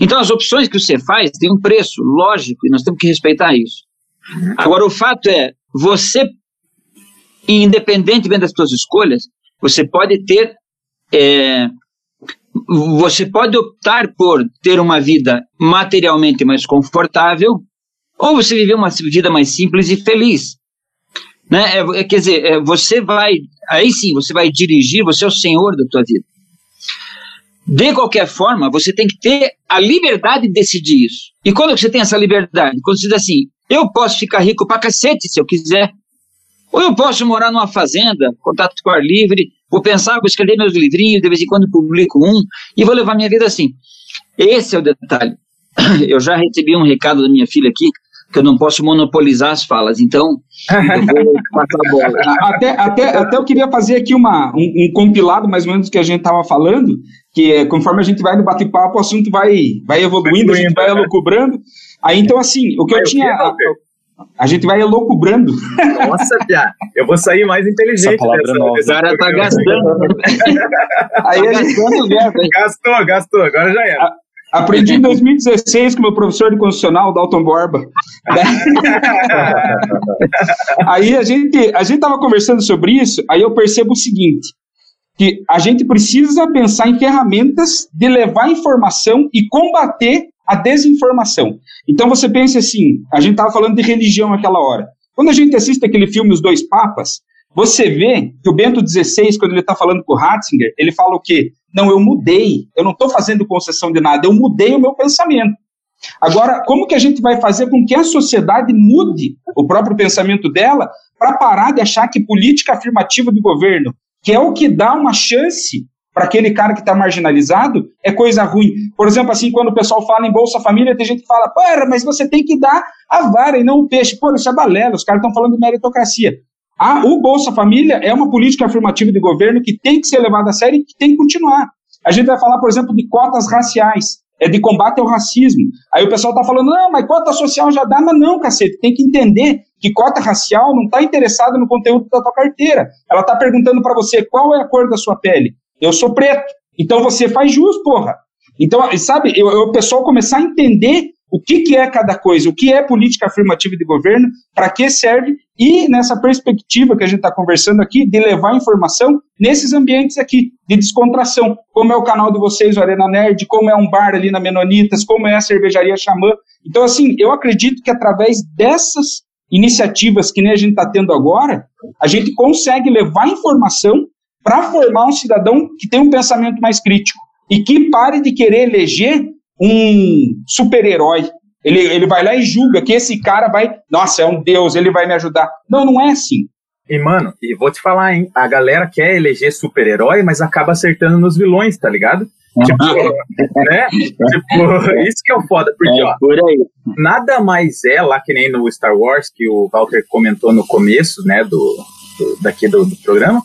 Speaker 8: Então, as opções que você faz têm um preço, lógico, e nós temos que respeitar isso. Agora, o fato é, você, independentemente das suas escolhas, você pode ter, é, você pode optar por ter uma vida materialmente mais confortável, ou você viver uma vida mais simples e feliz. Né? É, é, quer dizer, é, você vai, aí sim, você vai dirigir, você é o senhor da tua vida. De qualquer forma, você tem que ter a liberdade de decidir isso. E quando você tem essa liberdade? Quando você diz assim, eu posso ficar rico pra cacete se eu quiser. Ou eu posso morar numa fazenda, contato com ar livre, vou pensar, vou escrever meus livrinhos, de vez em quando publico um, e vou levar minha vida assim. Esse é o detalhe. Eu já recebi um recado da minha filha aqui, que eu não posso monopolizar as falas, então eu vou passar a bola.
Speaker 5: Até, até, até eu queria fazer aqui uma, um, um compilado, mais ou menos, do que a gente estava falando, que é, conforme a gente vai no bate-papo, o assunto vai, vai evoluindo, a gente vai elucubrando. Aí, então, assim, o que eu tinha... A, a gente vai elucubrando.
Speaker 3: Nossa, Pia, eu vou sair mais inteligente.
Speaker 7: Essa palavra
Speaker 3: dessa-
Speaker 7: nova.
Speaker 8: O cara tá
Speaker 3: programa.
Speaker 8: gastando,
Speaker 5: Aí
Speaker 8: tá
Speaker 5: a gente,
Speaker 8: gastando?
Speaker 3: Gastou, gastou, agora já era.
Speaker 5: Aprendi em 2016 com meu professor de constitucional, Dalton Borba. aí a gente a gente estava conversando sobre isso, aí eu percebo o seguinte, que a gente precisa pensar em ferramentas de levar informação e combater a desinformação. Então você pensa assim, a gente estava falando de religião naquela hora. Quando a gente assiste aquele filme Os Dois Papas, você vê que o Bento XVI, quando ele está falando com o Ratzinger, ele fala o quê? Não, eu mudei, eu não estou fazendo concessão de nada, eu mudei o meu pensamento. Agora, como que a gente vai fazer com que a sociedade mude o próprio pensamento dela para parar de achar que política afirmativa do governo, que é o que dá uma chance para aquele cara que está marginalizado, é coisa ruim. Por exemplo, assim, quando o pessoal fala em Bolsa Família, tem gente que fala, pera, mas você tem que dar a vara e não o peixe. Pô, isso é balela, os caras estão falando de meritocracia. Ah, o Bolsa Família é uma política afirmativa de governo que tem que ser levada a sério e que tem que continuar. A gente vai falar, por exemplo, de cotas raciais, é de combate ao racismo. Aí o pessoal está falando, não, mas cota social já dá, mas não, cacete, tem que entender que cota racial não está interessada no conteúdo da tua carteira. Ela está perguntando para você qual é a cor da sua pele. Eu sou preto. Então você faz jus, porra. Então, sabe, o pessoal começar a entender o que, que é cada coisa, o que é política afirmativa de governo, para que serve, e nessa perspectiva que a gente está conversando aqui, de levar informação nesses ambientes aqui, de descontração, como é o canal de vocês, o Arena Nerd, como é um bar ali na Menonitas, como é a cervejaria Xamã. Então, assim, eu acredito que através dessas iniciativas que nem a gente está tendo agora, a gente consegue levar informação para formar um cidadão que tem um pensamento mais crítico. E que pare de querer eleger um super-herói. Ele, ele vai lá e julga que esse cara vai, nossa, é um deus, ele vai me ajudar. Não, não é assim.
Speaker 3: E, mano, e vou te falar, hein? A galera quer eleger super-herói, mas acaba acertando nos vilões, tá ligado? Tipo, né? Tipo, isso que é o foda, porque,
Speaker 8: É,
Speaker 3: ó,
Speaker 8: por
Speaker 3: nada mais é lá que nem no Star Wars, que o Walter comentou no começo, né, do, do- daqui do, do programa,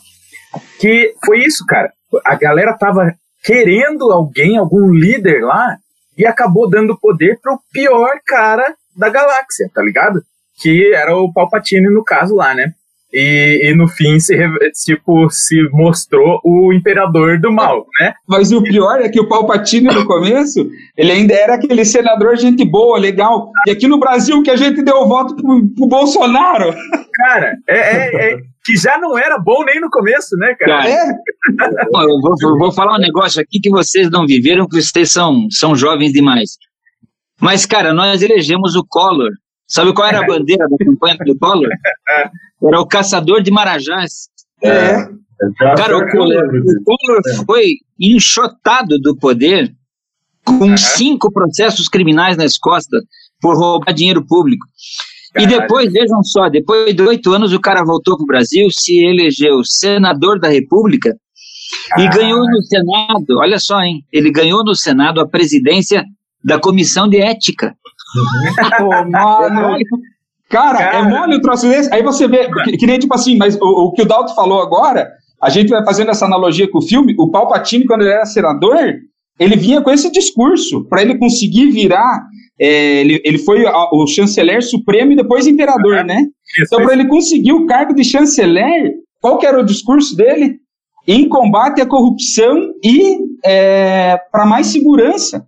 Speaker 3: que foi isso, cara. A galera tava querendo alguém, algum líder lá, e acabou dando poder pro pior cara da galáxia, tá ligado? Que era o Palpatine no caso lá, né? E, e no fim se, tipo, se mostrou o imperador do mal, né?
Speaker 5: Mas o pior é que o Palpatine, no começo, ele ainda era aquele senador gente boa, legal. E aqui no Brasil, que a gente deu o voto pro, pro Bolsonaro.
Speaker 3: Cara, é, é- é- que já não era bom nem no começo, né, cara?
Speaker 5: É,
Speaker 8: Ó, eu vou, eu vou falar um negócio aqui que vocês não viveram, que vocês são, são jovens demais. Mas, cara, nós elegemos o Collor. Sabe qual era a bandeira da campanha do Collor? Era o caçador de marajás.
Speaker 5: é.
Speaker 8: Cara, o Collor, o Collor foi enxotado do poder com cinco processos criminais nas costas por roubar dinheiro público. E depois, vejam só, depois de oito anos, o cara voltou para o Brasil, se elegeu senador da República e ganhou no Senado, olha só, hein? Ele ganhou no Senado a presidência da Comissão de Ética.
Speaker 5: Mano. Cara,
Speaker 3: Cara.
Speaker 5: é mole o troço desse. Aí você vê, que, que nem tipo assim, mas o, o que o Dalton falou agora, a gente vai fazendo essa analogia com o filme. O Palpatine, quando ele era senador, ele vinha com esse discurso para ele conseguir virar. é, ele, ele foi o chanceler supremo e depois imperador, né? Então, para ele conseguir o cargo de chanceler, qual que era o discurso dele? Em combate à corrupção e para mais segurança.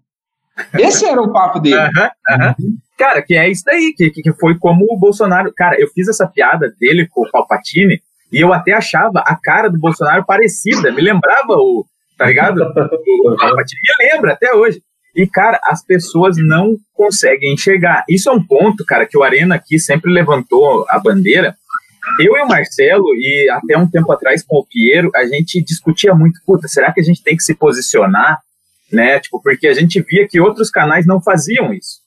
Speaker 5: Esse era o papo dele.
Speaker 3: Aham, aham. Cara, que é isso daí, que, que que foi como o Bolsonaro. Cara, eu fiz essa piada dele com o Palpatine e eu até achava a cara do Bolsonaro parecida, me lembrava o. Tá ligado? O Palpatine me lembra até hoje. E, cara, as pessoas não conseguem enxergar. Isso é um ponto, cara, que o Arena aqui sempre levantou a bandeira. Eu e o Marcelo, e até um tempo atrás com o Piero, a gente discutia muito, puta, será que a gente tem que se posicionar né? Tipo, porque a gente via que outros canais não faziam isso.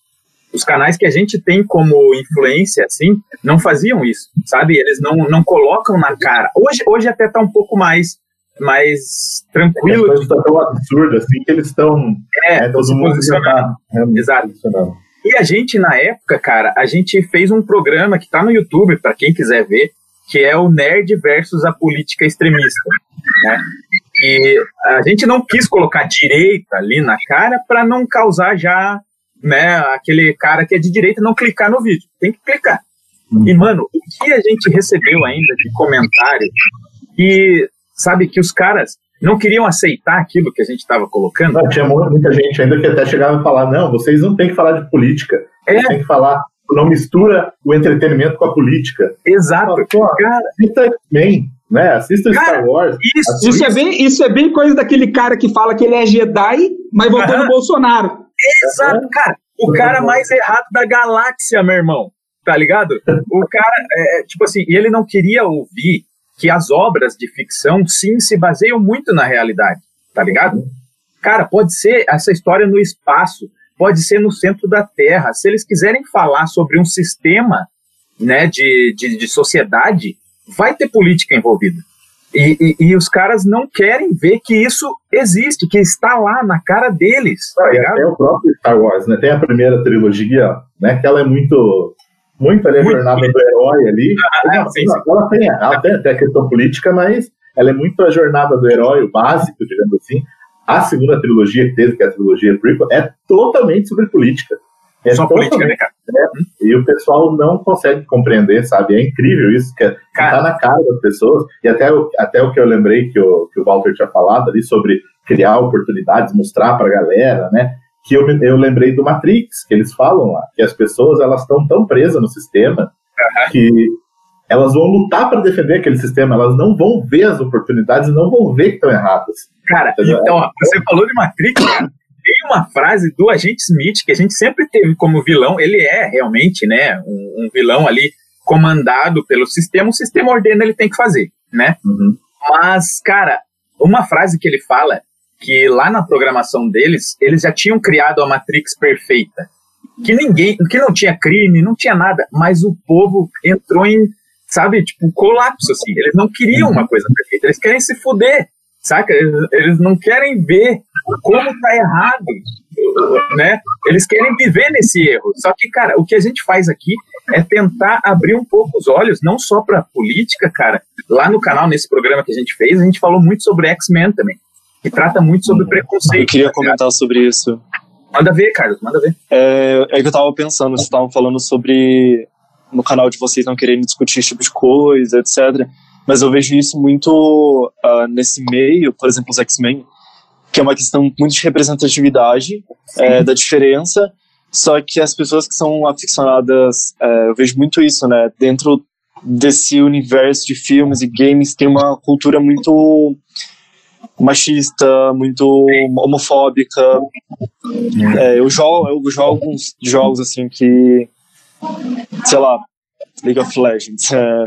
Speaker 3: Os canais que a gente tem como influência, assim, não faziam isso, sabe? Eles não, não colocam na cara. Hoje, hoje até tá um pouco mais, mais tranquilo.
Speaker 2: coisa tá tão absurda assim que eles estão.
Speaker 3: É,
Speaker 2: É, todo mundo
Speaker 3: posicionando.
Speaker 2: tá
Speaker 3: Exato.
Speaker 2: posicionando.
Speaker 3: E a gente, na época, cara, a gente fez um programa que tá no YouTube, para quem quiser ver, que é o Nerd versus a Política Extremista. Né? E a gente não quis colocar direita ali na cara para não causar já né, aquele cara que é de direita não clicar no vídeo. Tem que clicar. E, mano, o que a gente recebeu ainda de comentário que, sabe, que os caras não queriam aceitar aquilo que a gente estava colocando.
Speaker 2: Não, tinha mu- muita gente ainda que até chegava a falar: não, vocês não têm que falar de política.
Speaker 3: É.
Speaker 2: Têm que falar, não mistura o entretenimento com a política.
Speaker 3: Exato.
Speaker 2: Pô,
Speaker 3: Cara,
Speaker 2: assista X-Men, né? Assista
Speaker 3: Cara,
Speaker 2: Star Wars.
Speaker 3: isso,
Speaker 5: Isso é, bem, isso é bem coisa daquele cara que fala que ele é Jedi, mas votou no Bolsonaro.
Speaker 3: Exato, cara. O cara mais errado da galáxia, meu irmão. Tá ligado? O cara, é, é, tipo assim, e ele não queria ouvir que as obras de ficção, sim, se baseiam muito na realidade. Tá ligado? Cara, pode ser essa história no espaço, pode ser no centro da Terra. Se eles quiserem falar sobre um sistema né, de, de, de sociedade, vai ter política envolvida. E, e, e os caras não querem ver que isso existe, que está lá na cara deles. Tá
Speaker 2: Ah,
Speaker 3: ligado?
Speaker 2: até o próprio Star Wars, né? Tem a primeira trilogia, né? Que ela é muito. Muito ali a
Speaker 3: Muito
Speaker 2: jornada do herói ali.
Speaker 3: Ah,
Speaker 2: Ela-
Speaker 3: sim, sim.
Speaker 2: Ela, tem, ela tem até a questão política, mas ela é muito a jornada do herói, o básico, digamos assim. A segunda trilogia que teve, que é a trilogia prequel, é totalmente sobre política. É
Speaker 3: Só política, né, cara?
Speaker 2: E o pessoal não consegue compreender, sabe? É incrível isso, que, é- que
Speaker 3: Cara.
Speaker 2: tá na cara das pessoas. E até, o- até o que eu lembrei que o, que o Walter tinha falado ali sobre criar oportunidades, mostrar pra galera, né? Que eu, eu lembrei do Matrix, que eles falam lá, que as pessoas elas estão tão presas no sistema que elas vão lutar para defender aquele sistema, elas não vão ver as oportunidades e não vão ver que estão erradas.
Speaker 3: Cara, então, ó, você falou de Matrix, cara. Tem uma frase do agente Smith que a gente sempre teve como vilão. Ele é realmente, né, um, um vilão ali comandado pelo sistema. O sistema ordena, ele tem que fazer, né?
Speaker 2: Uhum.
Speaker 3: Mas, cara, uma frase que ele fala que lá na programação deles, eles já tinham criado a Matrix perfeita. Que ninguém, que não tinha crime, não tinha nada, mas o povo entrou em, sabe, tipo, colapso, assim. Eles não queriam uma coisa perfeita, eles querem se fuder, saca? Eles, eles não querem ver como tá errado, né? Eles querem viver nesse erro. Só que, cara, o que a gente faz aqui é tentar abrir um pouco os olhos, não só pra política, cara. Lá no canal, nesse programa que a gente fez, a gente falou muito sobre X-Men também, que trata muito sobre preconceito.
Speaker 7: Eu queria
Speaker 3: tá
Speaker 7: comentar sobre isso.
Speaker 3: Manda ver, Carlos, manda ver.
Speaker 7: É, é que eu tava pensando, vocês estavam falando sobre no canal de vocês não querendo discutir esse tipo de coisa, etc. Mas eu vejo isso muito ah, nesse meio, por exemplo, os X-Men, que é uma questão muito de representatividade é, da diferença. Só que as pessoas que são aficionadas, é, eu vejo muito isso, né? Dentro desse universo de filmes e games tem uma cultura muito machista, muito homofóbica. É, eu jogo, eu jogo alguns jogos assim que, sei lá, League of Legends, é,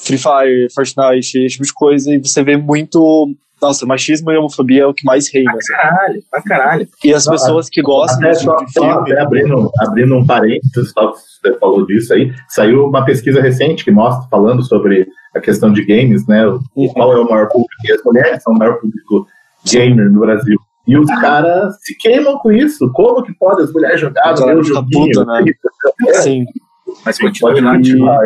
Speaker 7: Free Fire, Fortnite, esse tipo de coisa, e você vê muito. Nossa, machismo e homofobia é o que mais reina.
Speaker 3: Pra
Speaker 7: assim.
Speaker 3: caralho, pra caralho.
Speaker 7: E as pessoas que gostam
Speaker 2: Até só,
Speaker 7: de filme.
Speaker 2: até abrindo, abrindo um parênteses, você falou disso aí, saiu uma pesquisa recente que mostra, falando sobre a questão de games, né? o-
Speaker 7: Uhum.
Speaker 2: Qual é o maior público? E as mulheres são o maior público gamer no Brasil. E os caras se queimam com isso. Como que pode as mulheres jogar
Speaker 7: fica
Speaker 2: joguinho?
Speaker 7: puta, né? Sim.
Speaker 3: Mas
Speaker 2: Pode
Speaker 3: continua.
Speaker 2: continuar.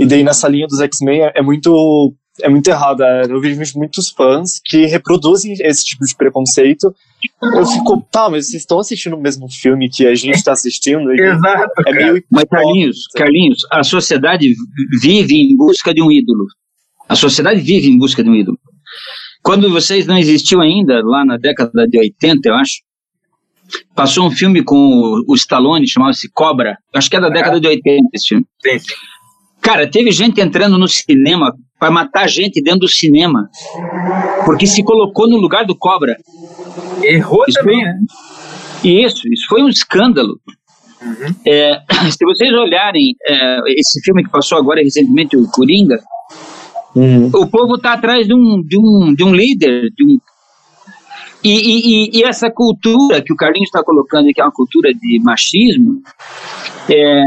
Speaker 7: E daí nessa linha dos X-Men é, é muito é muito errado. é, Eu vejo muitos fãs que reproduzem esse tipo de preconceito. Eu fico, tá, mas vocês estão assistindo o mesmo filme que a gente está assistindo?
Speaker 3: Exato,
Speaker 7: é meio
Speaker 8: Mas Carlinhos, Carlinhos, a sociedade vi- vive em busca de um ídolo. A sociedade vive em busca de um ídolo. Quando vocês não existiam ainda, lá na década de 80, eu acho, passou um filme com o, Stallone, chamava-se Cobra. Acho que é da década de 80 esse filme.
Speaker 3: Sim.
Speaker 8: Cara, teve gente entrando no cinema para matar gente dentro do cinema. Porque se colocou no lugar do Cobra.
Speaker 3: Errou
Speaker 8: Isso
Speaker 3: também,
Speaker 8: foi-
Speaker 3: né?
Speaker 8: E isso, isso foi um escândalo. É, se vocês olharem é, esse filme que passou agora recentemente, o Coringa,
Speaker 7: Uhum.
Speaker 8: o povo está atrás de um, de, um, de um líder. De um... E, e- e- e essa cultura que o Carlinhos está colocando, que é uma cultura de machismo, é,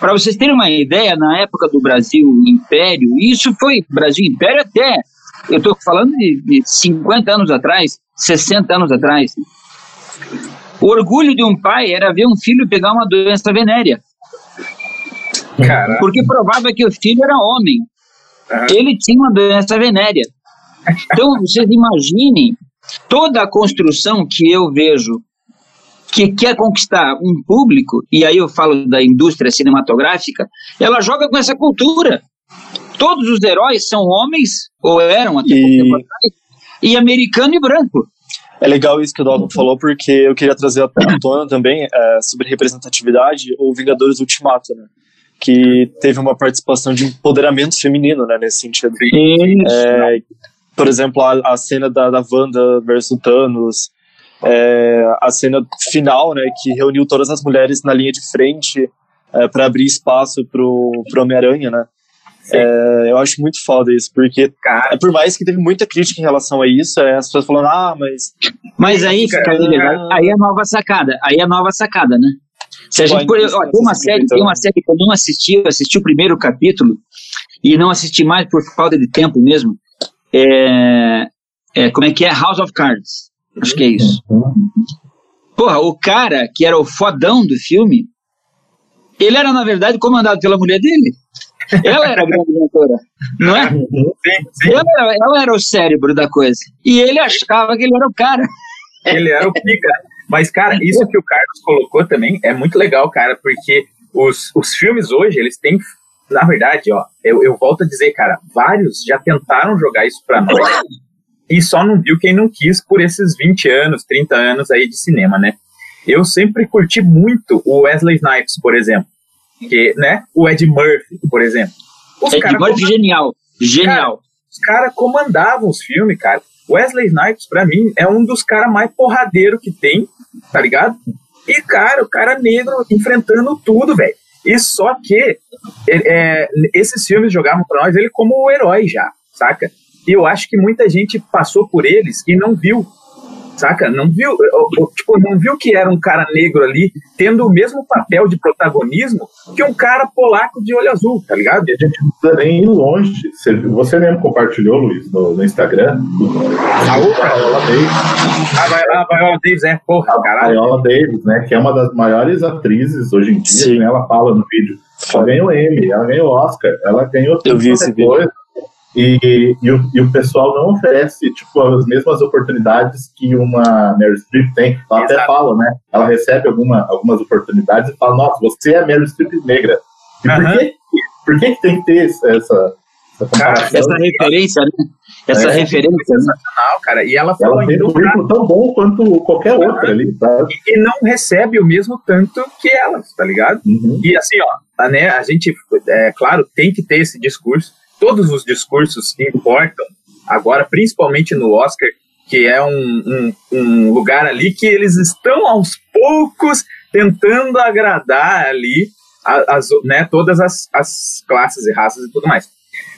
Speaker 8: para vocês terem uma ideia, na época do Brasil Império, isso foi Brasil Império até, eu estou falando de, de 50 anos atrás, 60 anos atrás. O orgulho de um pai era ver um filho pegar uma doença venérea, porque provava que o filho era homem. Ele tinha uma doença venérea. Então, vocês imaginem toda a construção que eu vejo que quer conquistar um público, e aí eu falo da indústria cinematográfica, ela joga com essa cultura. Todos os heróis são homens, ou eram até pouco
Speaker 7: E-
Speaker 8: tempo atrás, e americano e branco.
Speaker 7: É legal isso que o Dalton falou, porque eu queria trazer à tona também é, sobre representatividade o Vingadores Ultimato, né? Que teve uma participação de empoderamento feminino, né, nesse sentido. É, por exemplo, a, a cena da, da Wanda versus Thanos, é, a cena final, né, que reuniu todas as mulheres na linha de frente para abrir espaço pro, pro Homem-Aranha, né? É, eu acho muito foda isso, porque
Speaker 3: cara,
Speaker 7: é, por mais que teve muita crítica em relação a isso, é, as pessoas falando, ah, mas
Speaker 8: Mas aí,
Speaker 3: Cara,
Speaker 8: aí é a nova sacada. Aí é a nova sacada, né? Se a gente
Speaker 7: Pode,
Speaker 8: for, ó, tem uma
Speaker 7: se
Speaker 8: série,
Speaker 7: aproveitando.
Speaker 8: tem uma série que eu não assisti, eu assisti o primeiro capítulo e não assisti mais por falta de tempo mesmo. É, é, como é que é? House of Cards. Acho que é isso. Porra, o cara que era o fodão do filme, ele era, na verdade, comandado pela mulher dele. Ela era a grande mentora, não é?
Speaker 3: sim, sim.
Speaker 8: Ela era, ela era o cérebro da coisa. E ele achava que ele era o cara.
Speaker 3: Ele era o pica. Mas, cara, isso que o Carlos colocou também é muito legal, cara, porque os, os filmes hoje, eles têm. Na verdade, ó, eu, eu volto a dizer, cara, vários já tentaram jogar isso pra nós e só não viu quem não quis por esses 20 anos, 30 anos aí de cinema, né? Eu sempre curti muito o Wesley Snipes, por exemplo. Que, né? O Ed Murphy, por exemplo. Os
Speaker 8: Ed Murphy, genial. Genial.
Speaker 3: os caras comandavam os filmes, cara. Wesley Snipes, pra mim, é um dos caras mais porradeiro que tem, tá ligado? E, cara, o cara negro enfrentando tudo, velho. E só que ele- é, esses filmes jogavam pra nós ele como o herói já, saca? E eu acho que muita gente passou por eles e não viu, saca? Não viu, tipo, não viu que era um cara negro ali tendo o mesmo papel de protagonismo que um cara polaco de olho azul, tá ligado?
Speaker 2: E a gente não precisa nem ir longe. Você, você mesmo compartilhou, Luiz, no, no Instagram. A Viola Davis.
Speaker 3: Ah, vai, ah, Viola Davis, é, porra,
Speaker 2: A
Speaker 3: caralho.
Speaker 2: Viola Davis, né? Que é uma das maiores atrizes hoje em dia.
Speaker 7: Sim.
Speaker 2: Né, ela fala no vídeo. Ela ganhou Emmy, ela ganhou Oscar, ela ganhou
Speaker 7: Eu vi esse
Speaker 2: é
Speaker 7: vídeo.
Speaker 2: E, e, o, e o pessoal não oferece tipo, as mesmas oportunidades que uma Meryl Streep tem. Ela até
Speaker 3: Exato.
Speaker 2: fala, né? Ela recebe alguma, algumas oportunidades e fala: Nossa, você é a Meryl Streep negra. E por,
Speaker 3: Aham.
Speaker 2: que, por que, que tem que ter essa, Essa comparação.
Speaker 8: Essa referência, né? Essa
Speaker 2: É.
Speaker 8: referência, né?
Speaker 3: sensacional, cara. E ela falou
Speaker 2: Ela tem um currículo tão bom quanto qualquer outra ali, sabe?
Speaker 3: e não recebe o mesmo tanto que elas, tá ligado?
Speaker 2: Uhum.
Speaker 3: E assim, ó, né, a gente, é claro, tem que ter esse discurso. Todos os discursos importam. Agora, principalmente no Oscar, que é um, um, um lugar ali que eles estão aos poucos tentando agradar ali as, né, todas as, as classes e raças e tudo mais.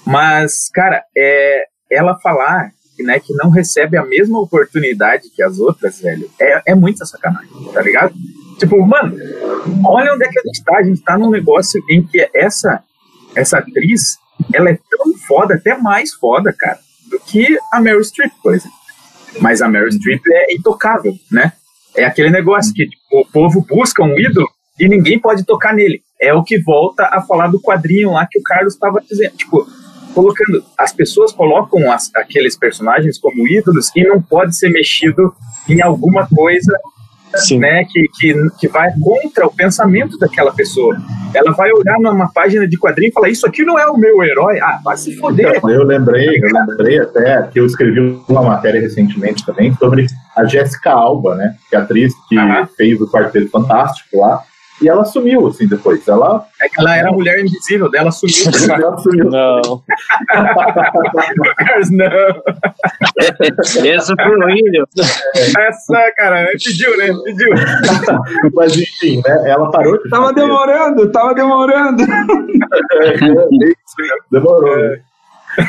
Speaker 3: Mas, cara, é, ela falar né, que não recebe a mesma oportunidade que as outras, velho, é, é muita sacanagem, tá ligado? Tipo, mano, olha onde é que a gente tá. A gente tá num negócio em que essa, essa atriz, ela é tão foda, até mais foda, cara, do que a Meryl Streep, por exemplo. Mas a Meryl Streep é intocável, né? É aquele negócio que tipo, o povo busca um ídolo e ninguém pode tocar nele. É o que volta a falar do quadrinho lá que o Carlos estava dizendo. Tipo, colocando. As pessoas colocam as- aqueles personagens como ídolos e não pode ser mexido em alguma coisa
Speaker 7: Sim.
Speaker 3: né, que, que, que vai contra o pensamento daquela pessoa. Ela vai olhar numa página de quadrinho e falar: Isso aqui não é o meu herói. Ah, vai se foder.
Speaker 2: Então, eu lembrei, eu lembrei até que eu escrevi uma matéria recentemente também sobre a Jessica Alba, né? Que é a atriz que fez o Quarteto Fantástico lá. E ela sumiu, assim, depois. Ela,
Speaker 3: É que ela era a mulher invisível dela, sumiu.
Speaker 2: ela sumiu.
Speaker 7: Não.
Speaker 3: Não.
Speaker 8: Essa foi horrível.
Speaker 3: Essa, cara, pediu, né? Pediu.
Speaker 2: Mas enfim, né? Ela parou de
Speaker 5: Tava
Speaker 2: fazer.
Speaker 5: demorando, tava demorando.
Speaker 2: Demorou. né?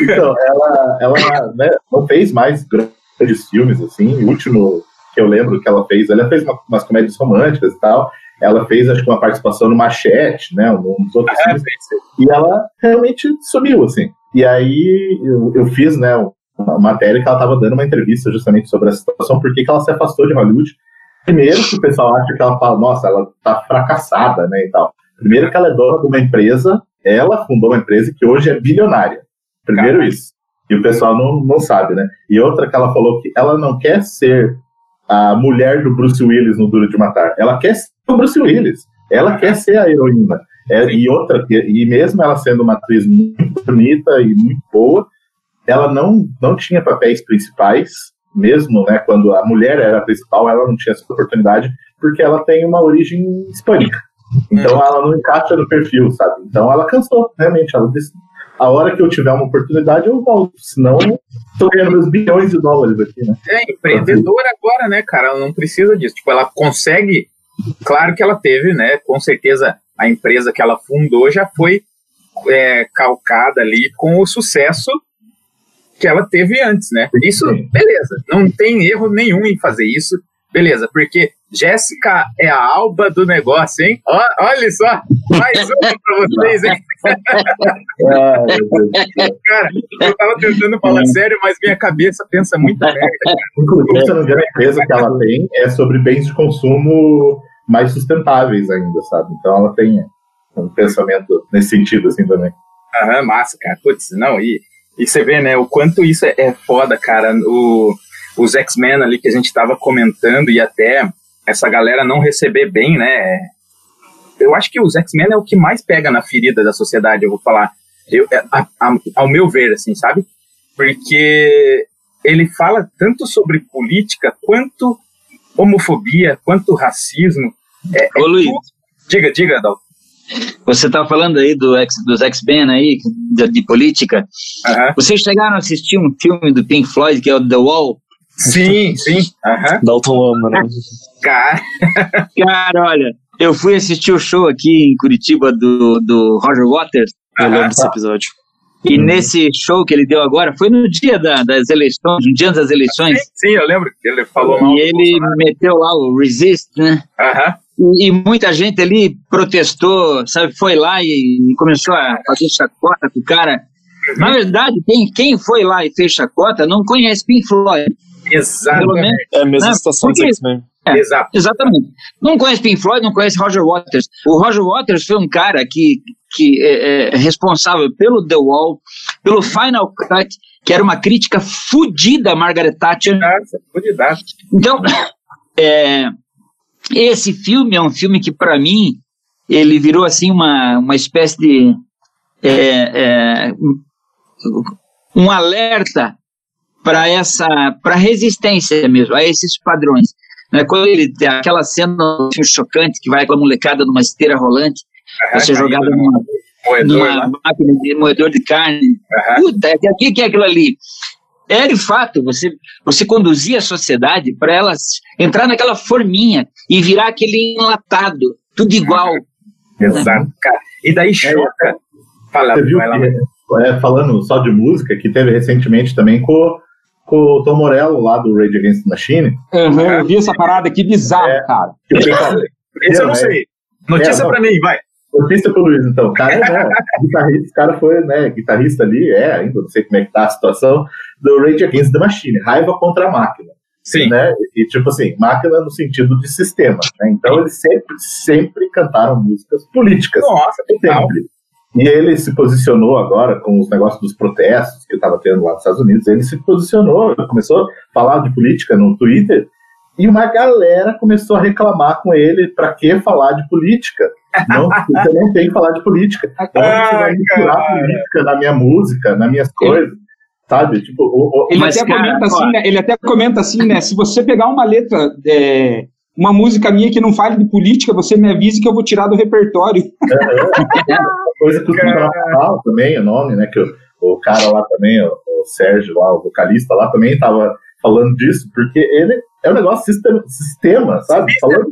Speaker 2: Então, ela, ela né, não fez mais grandes filmes, assim. O último que eu lembro que ela fez, ela fez uma- umas comédias românticas e tal. Ela fez, acho que, uma participação no Machete, né? Uns outros
Speaker 3: É,
Speaker 2: filmes. E ela realmente sumiu, assim. E aí eu, eu fiz, né, uma matéria que ela estava dando uma entrevista justamente sobre a situação, por que ela se afastou de Hollywood. Primeiro, que o pessoal acha que ela fala, nossa, ela tá fracassada, né, e tal. Primeiro que ela é dona de uma empresa, ela fundou uma empresa que hoje é bilionária. Primeiro isso. E o pessoal não, não sabe, né? E outra que ela falou que ela não quer ser a mulher do Bruce Willis no Duro de Matar. Ela quer o Bruce Willis. Ela quer ser a heroína. É, e outra, que- e mesmo ela sendo uma atriz muito bonita e muito boa, ela não, não tinha papéis principais, mesmo né, quando a mulher era a principal, ela não tinha essa oportunidade, porque ela tem uma origem hispânica. Então ela não encaixa no perfil, sabe? Então ela cansou, realmente. Ela disse: a hora que eu tiver uma oportunidade, eu volto, senão eu tô ganhando meus bilhões de dólares aqui, né?
Speaker 3: É empreendedora agora, né, cara? Ela não precisa disso. Tipo, ela consegue. Claro que ela teve, né? Com certeza a empresa que ela fundou já foi é, calcada ali com o sucesso que ela teve antes, né? Isso, beleza. Não tem erro nenhum em fazer isso. Beleza, porque Jéssica é a alba do negócio, hein? Ó, olha só, mais uma pra vocês, hein? Cara, eu tava tentando falar sério, mas minha cabeça pensa muita merda.
Speaker 2: Inclusive, a empresa que ela tem é sobre bens de consumo mais sustentáveis ainda, sabe? Então ela tem um pensamento nesse sentido, assim, também.
Speaker 3: Aham, massa, cara. Putz, não, e, e você vê, né, o quanto isso é, é foda, cara. O, os X-Men ali que a gente tava comentando e até essa galera não receber bem, né? Eu acho que os X-Men é o que mais pega na ferida da sociedade, eu vou falar. Eu, é, a- a- ao meu ver, assim, sabe? Porque ele fala tanto sobre política quanto homofobia, quanto racismo. É, é
Speaker 8: Ô, Luiz.
Speaker 3: tudo- Diga, diga, Adal.
Speaker 8: Você tá falando aí do X, dos X-Men aí, de, de política.
Speaker 3: Aham.
Speaker 8: Vocês chegaram a assistir um filme do Pink Floyd, que é o The Wall?
Speaker 3: Sim, sim. Aham.
Speaker 7: Dalton ama, né?
Speaker 3: Cara,
Speaker 8: Cara, olha, eu fui assistir o show aqui em Curitiba do, do Roger Waters,
Speaker 7: Eu lembro desse episódio.
Speaker 8: e nesse show que ele deu agora, foi no dia da- das eleições, no dia das eleições,
Speaker 3: sim, eu lembro que ele falou mal.
Speaker 8: e ele
Speaker 3: Bolsonaro.
Speaker 8: meteu lá o Resist, né?
Speaker 3: Aham.
Speaker 8: E, e muita gente ali protestou, sabe, foi lá e começou a fazer chacota com o cara. Na verdade, quem, quem foi lá e fez chacota não conhece Pink Floyd.
Speaker 3: Exatamente.
Speaker 7: É a mesma
Speaker 8: Não,
Speaker 7: situação dos X-Men.
Speaker 8: É.
Speaker 3: Exato.
Speaker 8: exatamente. Não conhece Pink Floyd, não conhece Roger Waters. O Roger Waters foi um cara que, que é, é responsável pelo The Wall, pelo Final Cut, que era uma crítica fodida a Margaret Thatcher.
Speaker 3: Nossa, fudidaço.
Speaker 8: Então, é, esse filme é um filme que, para mim, ele virou assim uma, uma espécie de. é, é, um alerta para essa para resistência mesmo a esses padrões. Né? Quando ele tem aquela cena chocante que vai com a molecada numa esteira rolante, você jogada
Speaker 3: no
Speaker 8: numa,
Speaker 3: moedor
Speaker 8: numa máquina de moedor de carne.
Speaker 3: Aham.
Speaker 8: Puta, o que, que é aquilo ali? É de fato você, você conduzir a sociedade para elas entrar naquela forminha e virar aquele enlatado, tudo igual.
Speaker 3: Exato, cara. E daí choca. Fala,
Speaker 2: Você viu
Speaker 3: vai lá.
Speaker 2: que, é, falando só de música, que teve recentemente também com, com o Tom Morello lá do Rage Against the Machine.
Speaker 5: Uhum, eu vi essa parada aqui bizarro,
Speaker 2: É.
Speaker 5: cara.
Speaker 2: Que o
Speaker 3: Esse eu não
Speaker 2: É,
Speaker 3: sei. Notícia
Speaker 2: É,
Speaker 3: pra mim, vai.
Speaker 2: Notícia pro Luiz, então. O cara, né, guitarrista, esse cara foi, né, guitarrista ali, é, ainda não sei como é que tá a situação, do Rage Against the Machine, raiva contra a máquina.
Speaker 3: Sim.
Speaker 2: Né? E tipo assim, máquina no sentido de sistema. Né? Então eles sempre, sempre cantaram músicas políticas.
Speaker 3: Nossa, total.
Speaker 2: Sempre. E ele se posicionou agora com os negócios dos protestos que estava tendo lá nos Estados Unidos. Ele se posicionou, começou a falar de política no Twitter. E uma galera começou a reclamar com ele para que falar de política. Não, você não tem que falar de política. Onde você vai
Speaker 3: Ai,
Speaker 2: misturar
Speaker 3: cara.
Speaker 2: política na minha música, nas minhas coisas? Sabe? Tipo, o, o-
Speaker 5: Ele
Speaker 8: Mas,
Speaker 5: até
Speaker 8: cara,
Speaker 5: comenta
Speaker 8: ó.
Speaker 5: assim, né? Ele até comenta assim, né? Se você pegar uma letra, é, uma música minha que não fale de política, você me avise que eu vou tirar do repertório.
Speaker 2: coisa que o Nacional também, o nome, né? Que o, o cara lá também, o, o Sérgio lá, o vocalista lá, também tava falando disso, porque ele é um negócio sistema, sistema sabe? Falando